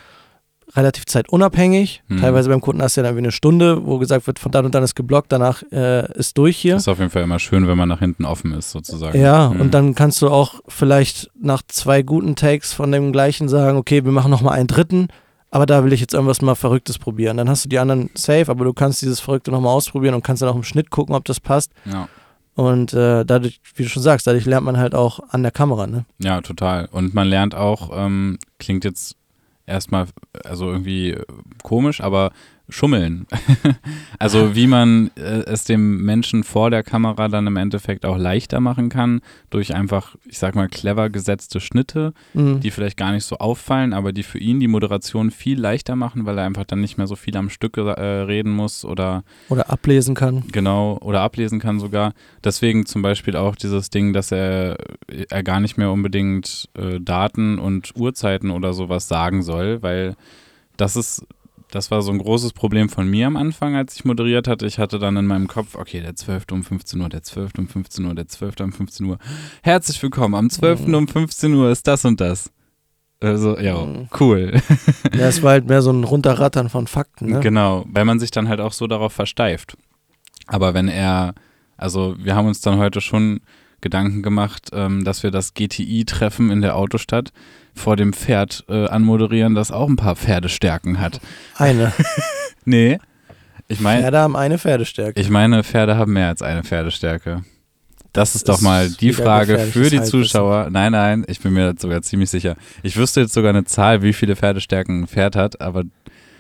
relativ zeitunabhängig. Mhm. Teilweise beim Kunden hast du ja dann wie eine Stunde, wo gesagt wird, von dann und dann ist geblockt, danach äh, ist durch hier. ist auf jeden Fall immer schön, wenn man nach hinten offen ist, sozusagen. Ja, Mhm. und dann kannst du auch vielleicht nach zwei guten Takes von dem gleichen sagen, okay, wir machen nochmal einen dritten, aber da will ich jetzt irgendwas mal Verrücktes probieren. Dann hast du die anderen safe, aber du kannst dieses Verrückte nochmal ausprobieren und kannst dann auch im Schnitt gucken, ob das passt. Ja. Und äh, dadurch, wie du schon sagst, dadurch lernt man halt auch an der Kamera, ne? Ja, total. Und man lernt auch, ähm, klingt jetzt erstmal, also irgendwie äh, komisch, aber schummeln. also wie man äh, es dem Menschen vor der Kamera dann im Endeffekt auch leichter machen kann, durch einfach, ich sag mal, clever gesetzte Schnitte, Mhm. die vielleicht gar nicht so auffallen, aber die für ihn die Moderation viel leichter machen, weil er einfach dann nicht mehr so viel am Stück äh, reden muss oder Oder ablesen kann. Genau, oder ablesen kann sogar. Deswegen zum Beispiel auch dieses Ding, dass er, er gar nicht mehr unbedingt äh, Daten und Uhrzeiten oder sowas sagen soll, weil das ist, das war so ein großes Problem von mir am Anfang, als ich moderiert hatte. Ich hatte dann in meinem Kopf, okay, der 12. um 15 Uhr, der 12. um 15 Uhr, der 12. um 15 Uhr. Herzlich willkommen, am 12. Mhm. um 15 Uhr ist das und das. Also, ja, Mhm. cool. Ja, es war halt mehr so ein Runterrattern von Fakten, ne? Genau, weil man sich dann halt auch so darauf versteift. Aber wenn er, also wir haben uns dann heute schon Gedanken gemacht, ähm, dass wir das GTI-Treffen in der Autostadt vor dem Pferd äh, anmoderieren, das auch ein paar Pferdestärken hat. Eine. Nee, ich meine, Pferde haben eine Pferdestärke. ich meine, Pferde haben mehr als eine Pferdestärke. Das ist doch ist mal die Frage für die. Zuschauer. Nein, nein, ich bin mir sogar ziemlich sicher. Ich wüsste jetzt sogar eine Zahl, wie viele Pferdestärken ein Pferd hat, aber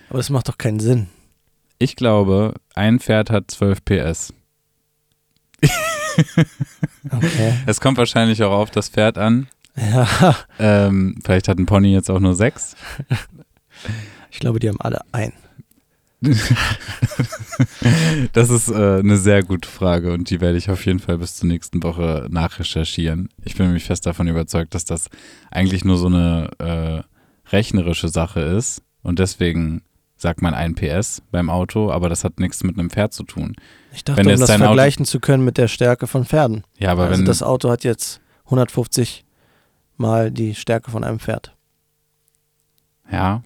Aber das macht doch keinen Sinn. Ich glaube, ein Pferd hat 12 PS. Okay. Es kommt wahrscheinlich auch auf das Pferd an. Ja, Ähm, vielleicht hat ein Pony jetzt auch nur 6. ich glaube, die haben alle ein. Das ist äh, eine sehr gute Frage und die werde ich auf jeden Fall bis zur nächsten Woche nachrecherchieren. Ich bin nämlich fest davon überzeugt, dass das eigentlich nur so eine äh, rechnerische Sache ist und deswegen sagt man ein PS beim Auto, aber das hat nichts mit einem Pferd zu tun. Ich dachte, Wenn um das dein Auto- vergleichen zu können mit der Stärke von Pferden. Ja, aber also wenn das Auto hat jetzt 150 mal die Stärke von einem Pferd. ja,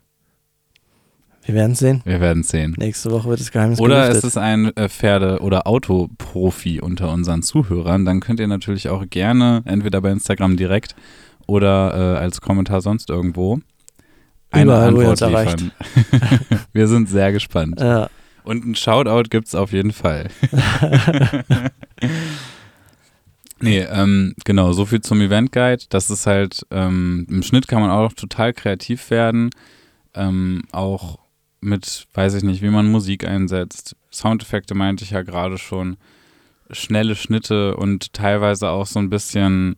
Wir werden sehen. wir werden sehen. Nächste Woche wird das Geheimnis Oder gelüftet. es ist ein äh, Pferde- oder Autoprofi unter unseren Zuhörern, dann könnt ihr natürlich auch gerne entweder bei Instagram direkt oder äh, als Kommentar sonst irgendwo eine Überall, wo ihr Antwort uns liefern. Wir sind sehr gespannt. Ja, Und ein Shoutout gibt es auf jeden Fall. nee, ähm, genau, so viel zum Event Guide. Das ist halt, ähm, im Schnitt kann man auch total kreativ werden. Ähm, auch mit, weiß ich nicht, wie man Musik einsetzt. Soundeffekte meinte ich ja gerade schon. Schnelle Schnitte und teilweise auch so ein bisschen,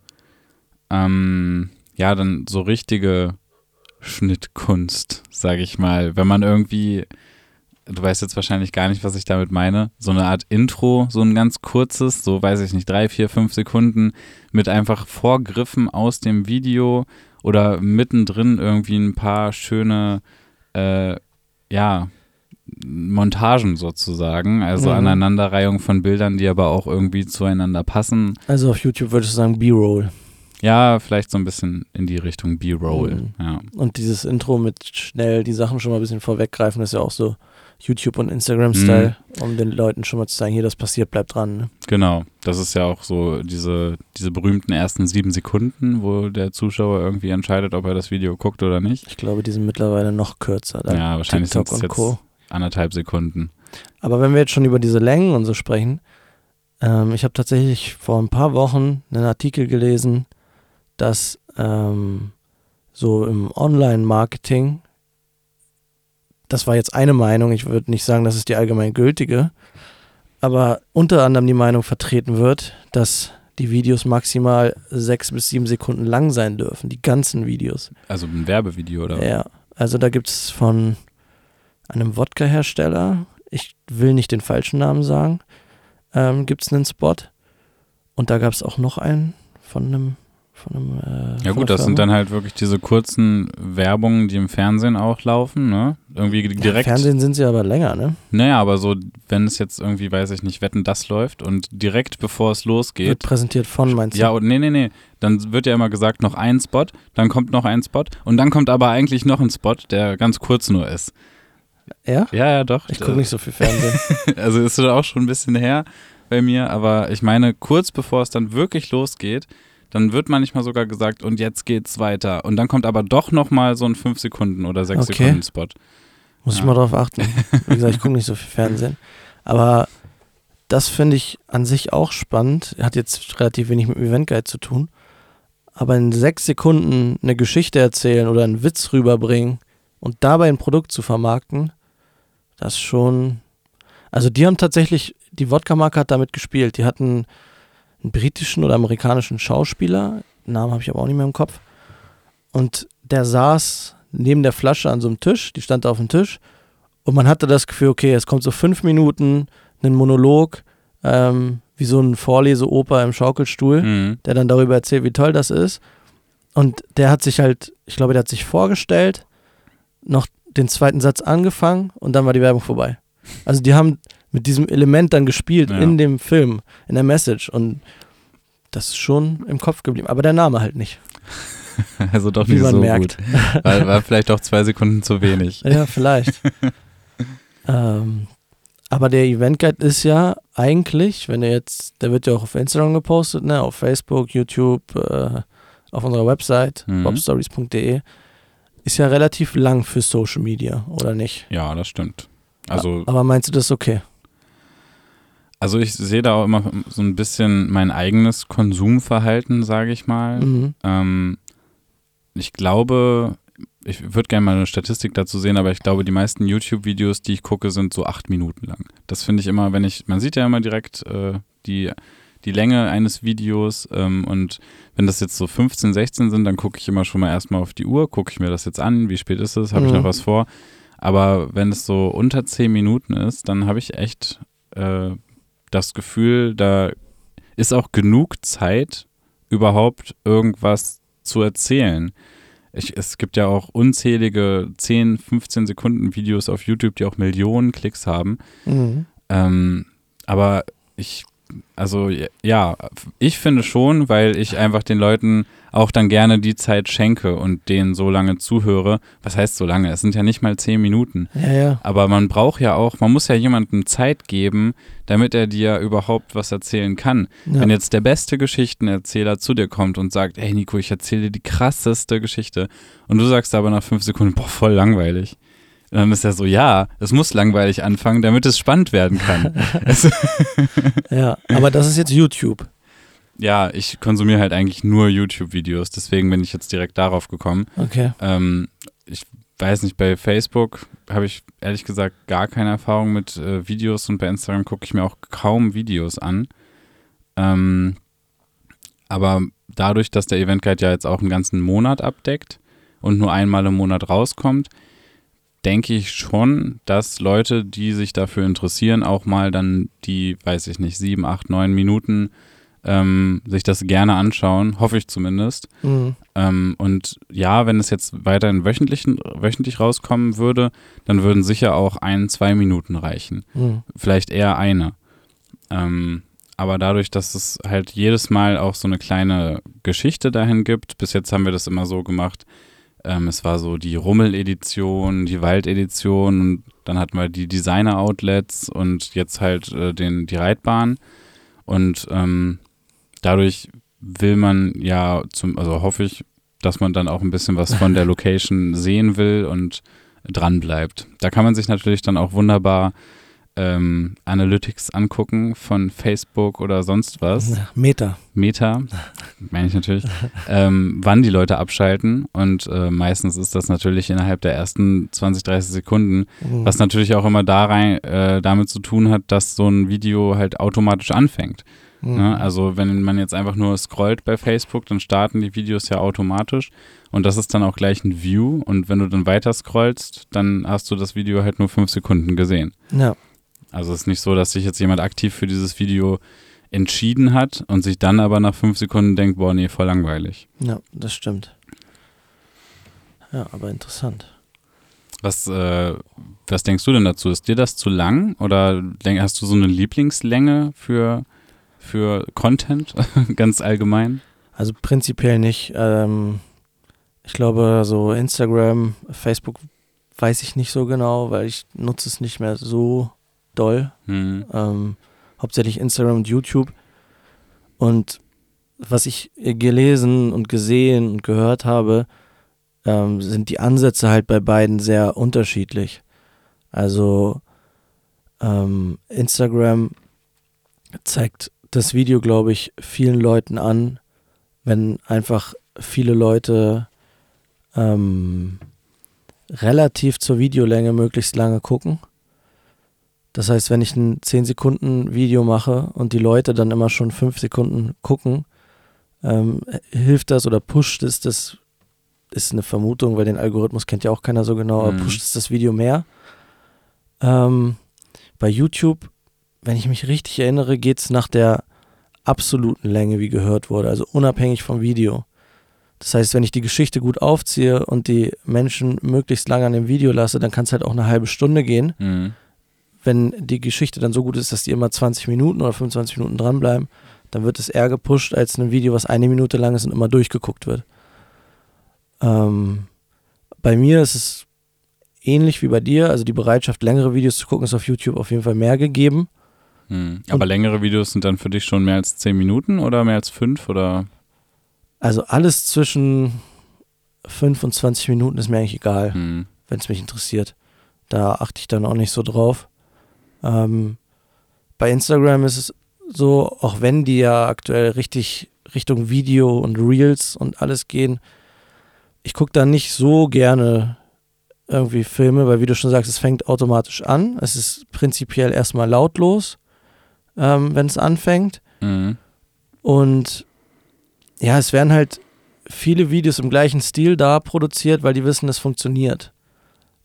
ähm, ja, dann so richtige Schnittkunst, sage ich mal. Wenn man irgendwie, du weißt jetzt wahrscheinlich gar nicht, was ich damit meine, so eine Art Intro, so ein ganz kurzes, so weiß ich nicht, drei, vier, fünf Sekunden mit einfach Vorgriffen aus dem Video oder mittendrin irgendwie ein paar schöne, äh, ja, Montagen sozusagen, also Mhm. Aneinanderreihung von Bildern, die aber auch irgendwie zueinander passen. also auf YouTube würdest du sagen B-Roll. Ja, vielleicht so ein bisschen in die Richtung B-Roll. Mhm. Ja. Und dieses Intro mit schnell die Sachen schon mal ein bisschen vorweggreifen, ist ja auch so YouTube- und Instagram-Style, Mhm. um den Leuten schon mal zu sagen, hier, das passiert, bleibt dran. Ne? Genau, das ist ja auch so diese, diese berühmten ersten sieben Sekunden, wo der Zuschauer irgendwie entscheidet, ob er das Video guckt oder nicht. Ich glaube, die sind mittlerweile noch kürzer. Ja, wahrscheinlich sind es und jetzt Co. anderthalb Sekunden. Aber wenn wir jetzt schon über diese Längen und so sprechen, ähm, ich habe tatsächlich vor ein paar Wochen einen Artikel gelesen, dass ähm, so im Online-Marketing, das war jetzt eine Meinung, ich würde nicht sagen, das ist die allgemein gültige, aber unter anderem die Meinung vertreten wird, dass die Videos maximal sechs bis sieben Sekunden lang sein dürfen, die ganzen Videos. Also ein Werbevideo oder Ja, also da gibt es von einem Wodka-Hersteller, ich will nicht den falschen Namen sagen, ähm, gibt es einen Spot. Und da gab es auch noch einen von einem Von einem, äh, Ja gut, das sind dann halt wirklich diese kurzen Werbungen, die im Fernsehen auch laufen, ne? Irgendwie Ja, direkt. Fernsehen sind sie aber länger, ne? Naja, aber so, wenn es jetzt irgendwie, weiß ich nicht, Wetten, das läuft und direkt bevor es Wird losgeht. präsentiert von, meinst du? Ja, und nee, nee, nee. Dann wird ja immer gesagt, noch ein Spot, dann kommt noch ein Spot und dann kommt aber eigentlich noch ein Spot, der ganz kurz nur ist. Ja? Ja, ja, doch. Ich gucke nicht so viel Fernsehen. Also ist es auch schon ein bisschen her bei mir, aber ich meine, kurz bevor es dann wirklich losgeht, dann wird manchmal sogar gesagt, und jetzt geht's weiter. Und dann kommt aber doch nochmal so ein 5 Sekunden oder 6 Okay. Sekunden Spot. Muss ich Ja. mal drauf achten. Wie gesagt, ich gucke nicht so viel Fernsehen. Aber das finde ich an sich auch spannend. Hat jetzt relativ wenig mit dem Event Guide zu tun. Aber in sechs Sekunden eine Geschichte erzählen oder einen Witz rüberbringen und dabei ein Produkt zu vermarkten, das ist schon. Also, die haben tatsächlich, die Wodka-Marke hat damit gespielt. Die hatten einen britischen oder amerikanischen Schauspieler, Namen habe ich aber auch nicht mehr im Kopf. Und der saß neben der Flasche an so einem Tisch, die stand da auf dem Tisch. Und man hatte das Gefühl, okay, es kommt so fünf Minuten, ein Monolog, ähm, wie so ein Vorleseoper im Schaukelstuhl, Mhm. der dann darüber erzählt, wie toll das ist. Und der hat sich halt, ich glaube, der hat sich vorgestellt, noch den zweiten Satz angefangen und dann war die Werbung vorbei. Also die haben mit diesem Element dann gespielt Ja. in dem Film, in der Message und das ist schon im Kopf geblieben. Aber der Name halt nicht, Also doch wie nicht man so merkt. gut. War, war vielleicht auch zwei Sekunden zu wenig. Ja, vielleicht. ähm, aber der Event Guide ist ja eigentlich, wenn er jetzt, der wird ja auch auf Instagram gepostet, ne, auf Facebook, YouTube, äh, auf unserer Website, Mhm. bobstories.de, ist ja relativ lang für Social Media, oder nicht? Ja, das stimmt. Also, Aber meinst du das ist okay? Also ich sehe da auch immer so ein bisschen mein eigenes Konsumverhalten, sage ich mal. Mhm. Ähm, ich glaube, ich würde gerne mal eine Statistik dazu sehen, aber ich glaube, die meisten YouTube-Videos, die ich gucke, sind so acht Minuten lang. Das finde ich immer, wenn ich, man sieht ja immer direkt äh, die, die Länge eines Videos ähm, und wenn das jetzt so 15, 16 sind, dann gucke ich immer schon mal erstmal auf die Uhr, gucke ich mir das jetzt an, wie spät ist es, habe ich Mhm. noch was vor. Aber wenn es so unter zehn Minuten ist, dann habe ich echt äh, das Gefühl, da ist auch genug Zeit, überhaupt irgendwas zu erzählen. Ich, es gibt ja auch unzählige 10, 15 Sekunden Videos auf YouTube, die auch Millionen Klicks haben. Mhm. Ähm, aber ich, also ja, ich finde schon, weil ich einfach den Leuten auch dann gerne die Zeit schenke und denen so lange zuhöre. Was heißt so lange? Es sind ja nicht mal 10 Minuten. Ja, ja. Aber man braucht ja auch, man muss ja jemandem Zeit geben, damit er dir überhaupt was erzählen kann. ja. Wenn jetzt der beste Geschichtenerzähler zu dir kommt und sagt, ey Nico, ich erzähle dir die krasseste Geschichte und du sagst aber nach fünf Sekunden, boah, voll langweilig. Und dann ist er so, ja, es muss langweilig anfangen, damit es spannend werden kann. es, ja, aber das ist jetzt YouTube. Ja, ich konsumiere halt eigentlich nur YouTube-Videos, deswegen bin ich jetzt direkt darauf gekommen. Okay. Ähm, ich weiß nicht, bei Facebook habe ich ehrlich gesagt gar keine Erfahrung mit äh, Videos und bei Instagram gucke ich mir auch kaum Videos an. Ähm, aber dadurch, dass der Event Guide ja jetzt auch einen ganzen Monat abdeckt und nur einmal im Monat rauskommt, denke ich schon, dass Leute, die sich dafür interessieren, auch mal dann die, weiß ich nicht, sieben, acht, neun Minuten ähm, sich das gerne anschauen, hoffe ich zumindest. Mhm. Ähm, und ja, wenn es jetzt weiterhin wöchentlich, wöchentlich rauskommen würde, dann würden sicher auch ein, zwei Minuten reichen. Mhm. Vielleicht eher eine. Ähm, aber dadurch, dass es halt jedes Mal auch so eine kleine Geschichte dahin gibt, bis jetzt haben wir das immer so gemacht, ähm, es war so die Rummel-Edition, die Wald-Edition und dann hatten wir die Designer-Outlets und jetzt halt äh, den, die Reitbahn. Und ähm, dadurch will man ja zum, also hoffe ich, dass man dann auch ein bisschen was von der Location sehen will und dran bleibt. Da kann man sich natürlich dann auch wunderbar ähm, Analytics angucken von Facebook oder sonst was. Meta. Meta, meine ich natürlich, ähm, wann die Leute abschalten. Und äh, meistens ist das natürlich innerhalb der ersten 20, 30 Sekunden, Mhm. was natürlich auch immer da rein, äh, damit zu tun hat, dass so ein Video halt automatisch anfängt. Mhm. Ne? Also wenn man jetzt einfach nur scrollt bei Facebook, dann starten die Videos ja automatisch und das ist dann auch gleich ein View und wenn du dann weiter scrollst, dann hast du das Video halt nur fünf Sekunden gesehen. Ja. Also es ist nicht so, dass sich jetzt jemand aktiv für dieses Video entschieden hat und sich dann aber nach fünf Sekunden denkt, boah, nee, voll langweilig. Ja, das stimmt. Ja, aber interessant. Was, äh, was denkst du denn dazu? Ist dir das zu lang oder hast du so eine Lieblingslänge für, für Content, ganz allgemein? Also prinzipiell nicht. Ähm, ich glaube, so Instagram, Facebook weiß ich nicht so genau, weil ich nutze es nicht mehr so doll. Hm. Ähm, hauptsächlich Instagram und YouTube. Und was ich gelesen und gesehen und gehört habe, ähm, sind die Ansätze halt bei beiden sehr unterschiedlich. Also ähm, Instagram zeigt das Video, glaube ich, vielen Leuten an, wenn einfach viele Leute ähm, relativ zur Videolänge möglichst lange gucken. Das heißt, wenn ich ein 10 Sekunden Video mache und die Leute dann immer schon 5 Sekunden gucken, ähm, hilft das oder pusht es das, ist eine Vermutung, weil den Algorithmus kennt ja auch keiner so genau, aber Mhm. pusht es das Video mehr. Ähm, bei YouTube, wenn ich mich richtig erinnere, geht es nach der absoluten Länge, wie gehört wurde, also unabhängig vom Video. Das heißt, wenn ich die Geschichte gut aufziehe und die Menschen möglichst lange an dem Video lasse, dann kann es halt auch eine halbe Stunde gehen. Hm. Wenn die Geschichte dann so gut ist, dass die immer 20 Minuten oder 25 Minuten dranbleiben, dann wird es eher gepusht als ein Video, was eine Minute lang ist und immer durchgeguckt wird. Ähm, bei mir ist es ähnlich wie bei dir, also die Bereitschaft, längere Videos zu gucken, ist auf YouTube auf jeden Fall mehr gegeben. Hm. Aber längere Videos sind dann für dich schon mehr als 10 Minuten oder mehr als 5 oder? Also alles zwischen 5 und 20 Minuten ist mir eigentlich egal. Hm. wenn es mich interessiert. Da achte ich dann auch nicht so drauf. Ähm, bei Instagram ist es so, auch wenn die ja aktuell richtig Richtung Video und Reels und alles gehen, ich gucke da nicht so gerne irgendwie Filme, weil wie du schon sagst, es fängt automatisch an. Es ist prinzipiell erstmal lautlos, ähm, wenn es anfängt. Hm. Und ja, es werden halt viele Videos im gleichen Stil da produziert, weil die wissen, es funktioniert.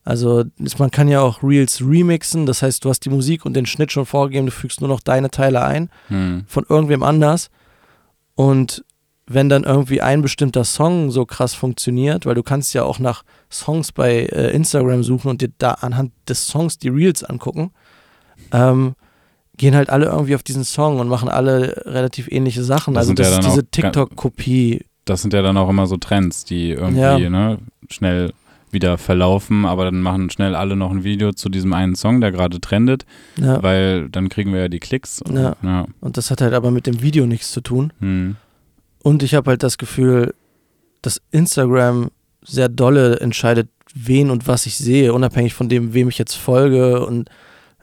Also man kann ja auch Reels remixen, das heißt, du hast die Musik und den Schnitt schon vorgegeben, du fügst nur noch deine Teile ein Hm. von irgendwem anders. Und wenn dann irgendwie ein bestimmter Song so krass funktioniert, weil du kannst ja auch nach Songs bei äh, Instagram suchen und dir da anhand des Songs die Reels angucken, ähm, gehen halt alle irgendwie auf diesen Song und machen alle relativ ähnliche Sachen. Das also das ja ist diese TikTok-Kopie. Das sind ja dann auch immer so Trends, die irgendwie Ja. ne, schnell wieder verlaufen, aber dann machen schnell alle noch ein Video zu diesem einen Song, der gerade trendet, Ja. weil dann kriegen wir ja die Klicks. Und, ja. Und das hat halt aber mit dem Video nichts zu tun. Hm. Und ich habe halt das Gefühl, dass Instagram sehr dolle entscheidet, wen und was ich sehe, unabhängig von dem, wem ich jetzt folge und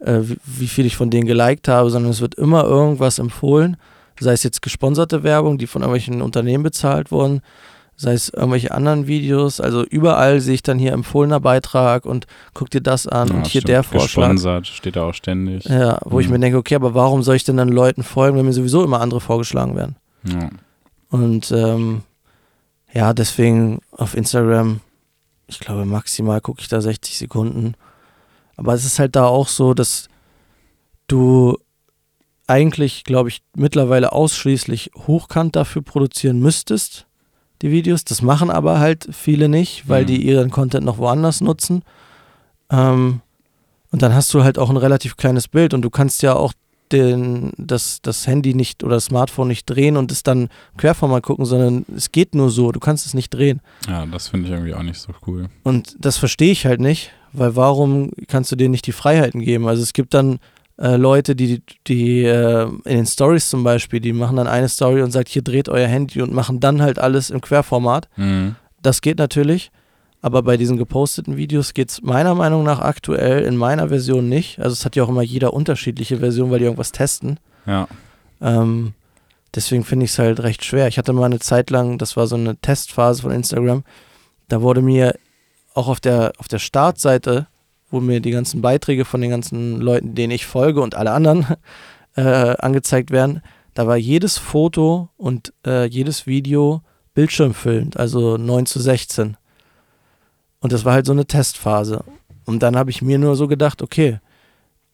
äh, wie, wie viel ich von denen geliked habe, sondern es wird immer irgendwas empfohlen, sei es jetzt gesponserte Werbung, die von irgendwelchen Unternehmen bezahlt wurden, sei es irgendwelche anderen Videos, also überall sehe ich dann hier empfohlener Beitrag und guck dir das an Ja, und hier stimmt. der Vorschlag. Gesponsert steht da auch ständig. Ja, wo ich Mhm. mir denke, okay, aber warum soll ich denn dann Leuten folgen, wenn mir sowieso immer andere vorgeschlagen werden? Ja. Und ähm, ja, deswegen auf Instagram, ich glaube maximal gucke ich da 60 Sekunden. Aber es ist halt da auch so, dass du eigentlich, glaube ich, mittlerweile ausschließlich hochkant dafür produzieren müsstest, die Videos. Das machen aber halt viele nicht, weil Mhm. die ihren Content noch woanders nutzen. Ähm, und dann hast du halt auch ein relativ kleines Bild und du kannst ja auch den, das, das Handy nicht oder das Smartphone nicht drehen und es dann Querformat gucken, sondern es geht nur so, du kannst es nicht drehen. ja, das finde ich irgendwie auch nicht so cool. Und das verstehe ich halt nicht, weil warum kannst du denen nicht die Freiheiten geben? Also es gibt dann äh, Leute, die, die äh, in den Stories zum Beispiel, die machen dann eine Story und sagt, hier dreht euer Handy und machen dann halt alles im Querformat. Mhm. Das geht natürlich, aber bei diesen geposteten Videos geht es meiner Meinung nach aktuell in meiner Version nicht. Also es hat ja auch immer jeder unterschiedliche Version, weil die irgendwas testen. Ja. Ähm, deswegen finde ich es halt recht schwer. Ich hatte mal eine Zeit lang, das war so eine Testphase von Instagram, da wurde mir auch auf der, auf der Startseite, wo mir die ganzen Beiträge von den ganzen Leuten, denen ich folge und alle anderen äh, angezeigt werden, da war jedes Foto und äh, jedes Video bildschirmfüllend, also 9 zu 16. Und das war halt so eine Testphase. Und dann habe ich mir nur so gedacht, okay,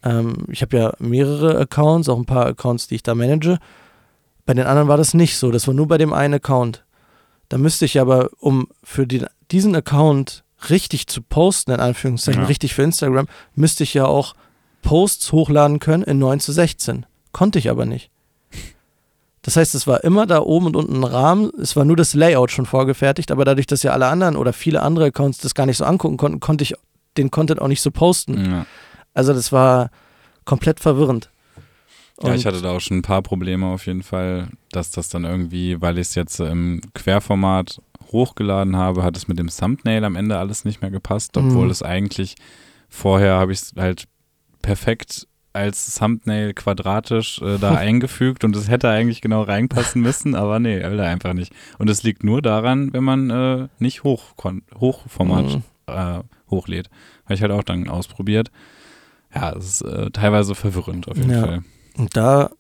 Ähm, ich habe ja mehrere Accounts, auch ein paar Accounts, die ich da manage. Bei den anderen war das nicht so. Das war nur bei dem einen Account. Da müsste ich aber, um für den, diesen Account richtig zu posten, in Anführungszeichen, Ja. richtig für Instagram, müsste ich ja auch Posts hochladen können in 9 zu 16. Konnte ich aber nicht. Das heißt, es war immer da oben und unten ein Rahmen. Es war nur das Layout schon vorgefertigt, aber dadurch, dass ja alle anderen oder viele andere Accounts das gar nicht so angucken konnten, konnte ich den Content auch nicht so posten. Ja. Also das war komplett verwirrend. Ja, Und- ich hatte da auch schon ein paar Probleme auf jeden Fall, dass das dann irgendwie, weil ich es jetzt im Querformat hochgeladen habe, hat es mit dem Thumbnail am Ende alles nicht mehr gepasst, obwohl Mhm. es eigentlich vorher habe ich es halt perfekt als Thumbnail quadratisch äh, da eingefügt und es hätte eigentlich genau reinpassen müssen, aber nee, will er einfach nicht. Und es liegt nur daran, wenn man äh, nicht hoch Hochformat Mhm. äh, hochlädt. Habe ich halt auch dann ausprobiert. Ja, es ist äh, teilweise verwirrend auf jeden Ja. Fall. Und da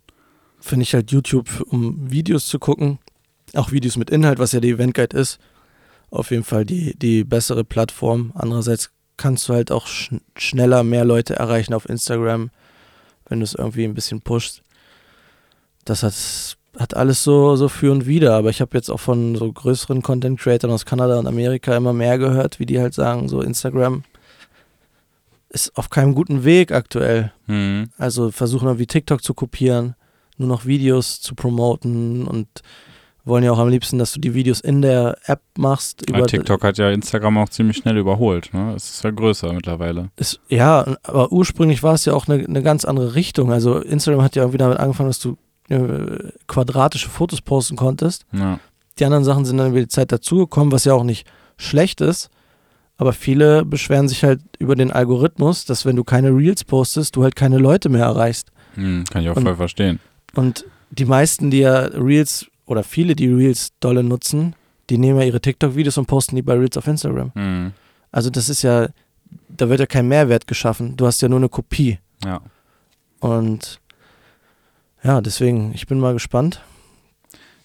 finde ich halt YouTube, um Videos zu gucken, auch Videos mit Inhalt, was ja die Event Guide ist, auf jeden Fall die, die bessere Plattform. Andererseits kannst du halt auch schn schneller mehr Leute erreichen auf Instagram, wenn du es irgendwie ein bisschen pushst. Das hat, hat alles so, so für und wider, aber ich habe jetzt auch von so größeren Content Creators aus Kanada und Amerika immer mehr gehört, wie die halt sagen, so Instagram ist auf keinem guten Weg aktuell. Mhm. Also versuchen dann wie TikTok zu kopieren, nur noch Videos zu promoten und wollen ja auch am liebsten, dass du die Videos in der App machst. Ja, TikTok hat ja Instagram auch ziemlich schnell überholt. Ne? Es ist ja größer mittlerweile. Ist, ja, aber ursprünglich war es ja auch eine, eine ganz andere Richtung. Also Instagram hat ja irgendwie damit angefangen, dass du äh, quadratische Fotos posten konntest. Ja. Die anderen Sachen sind dann über die Zeit dazugekommen, was ja auch nicht schlecht ist. Aber viele beschweren sich halt über den Algorithmus, dass wenn du keine Reels postest, du halt keine Leute mehr erreichst. Hm, kann ich auch Und- voll verstehen. Und die meisten, die ja Reels oder viele, die Reels dolle nutzen, die nehmen ja ihre TikTok-Videos und posten die bei Reels auf Instagram. Hm, Also das ist ja, da wird ja kein Mehrwert geschaffen. Du hast ja nur eine Kopie. ja. Und ja, deswegen, ich bin mal gespannt.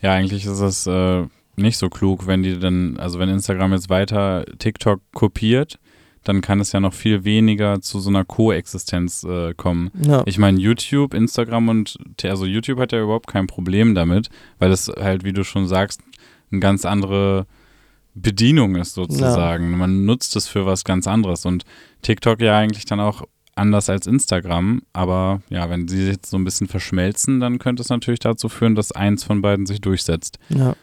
ja, eigentlich ist es äh, nicht so klug, wenn die dann, also wenn Instagram jetzt weiter TikTok kopiert, dann kann es ja noch viel weniger zu so einer Koexistenz äh, kommen. Ja, Ich meine, YouTube, Instagram und, also YouTube hat ja überhaupt kein Problem damit, weil es halt, wie du schon sagst, eine ganz andere Bedienung ist sozusagen. Man nutzt es für was ganz anderes und TikTok ja eigentlich dann auch anders als Instagram, aber ja, wenn sie jetzt so ein bisschen verschmelzen, dann könnte es natürlich dazu führen, dass eins von beiden sich durchsetzt. ja.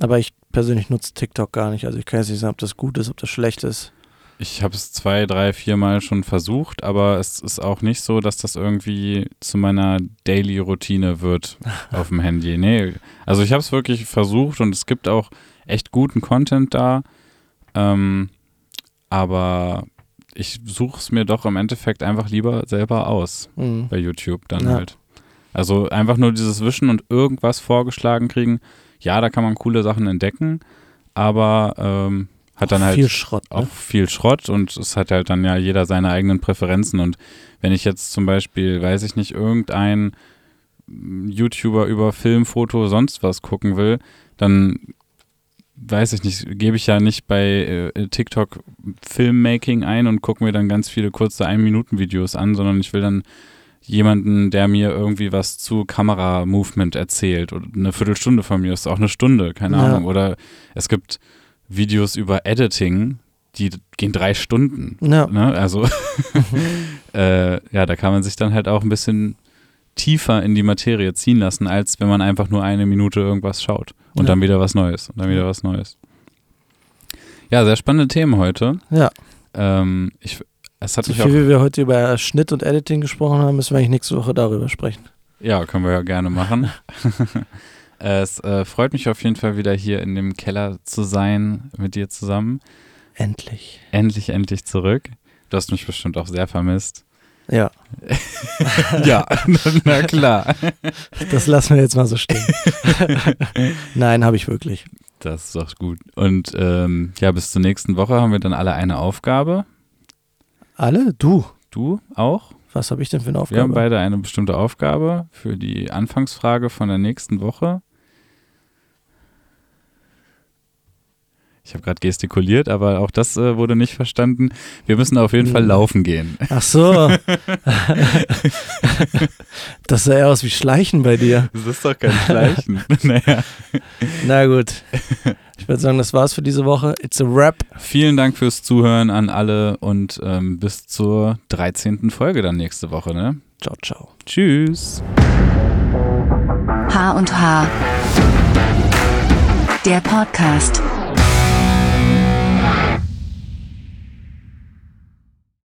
Aber ich persönlich nutze TikTok gar nicht. Also ich kann jetzt nicht sagen, ob das gut ist, ob das schlecht ist. Ich habe es zwei, drei, vier Mal schon versucht, aber es ist auch nicht so, dass das irgendwie zu meiner Daily-Routine wird auf dem Handy. Nee, also ich habe es wirklich versucht und es gibt auch echt guten Content da, ähm, aber ich suche es mir doch im Endeffekt einfach lieber selber aus Mhm. bei YouTube dann Ja. halt. Also einfach nur dieses Wischen und irgendwas vorgeschlagen kriegen. Ja, da kann man coole Sachen entdecken, aber ähm, hat dann Auch halt viel Schrott. Ne? auch viel Schrott und es hat halt dann ja jeder seine eigenen Präferenzen und wenn ich jetzt zum Beispiel, weiß ich nicht, irgendein YouTuber über Film, Foto, sonst was gucken will, dann weiß ich nicht, gebe ich ja nicht bei äh, TikTok Filmmaking ein und gucke mir dann ganz viele kurze Ein-Minuten-Videos an, sondern ich will dann jemanden, der mir irgendwie was zu Kamera-Movement erzählt oder eine Viertelstunde von mir ist auch eine Stunde, keine Ja. Ahnung. Oder es gibt Videos über Editing, die gehen drei Stunden. Ja. Ne? Also äh, ja, da kann man sich dann halt auch ein bisschen tiefer in die Materie ziehen lassen, als wenn man einfach nur eine Minute irgendwas schaut und Ja. dann wieder was Neues und dann wieder was Neues. Ja, sehr spannende Themen heute. Ja. Ähm, ich, es hat So mich viel auch, wie wir heute über Schnitt und Editing gesprochen haben, müssen wir eigentlich nächste Woche darüber sprechen. ja, können wir ja gerne machen. es äh, freut mich auf jeden Fall wieder hier in dem Keller zu sein mit dir zusammen. Endlich. Endlich, endlich zurück. Du hast mich bestimmt auch sehr vermisst. Ja, ja, na klar. das lassen wir jetzt mal so stehen. Nein, habe ich wirklich. Das ist doch gut. Und ähm, ja, bis zur nächsten Woche haben wir dann alle eine Aufgabe. Alle? Du? Du auch? Was habe ich denn für eine Wir haben Aufgabe? beide eine bestimmte Aufgabe für die Anfangsfrage von der nächsten Woche. Ich habe gerade gestikuliert, aber auch das äh, wurde nicht verstanden. Wir müssen auf jeden Fall Hm. laufen gehen. Ach so. das sah ja aus wie Schleichen bei dir. Das ist doch kein Schleichen. naja. Na gut. Ich würde sagen, das war's für diese Woche. It's a wrap. Vielen Dank fürs Zuhören an alle und ähm, bis zur 13. Folge dann nächste Woche. Ne? Ciao, ciao. Tschüss. H und H. Der Podcast.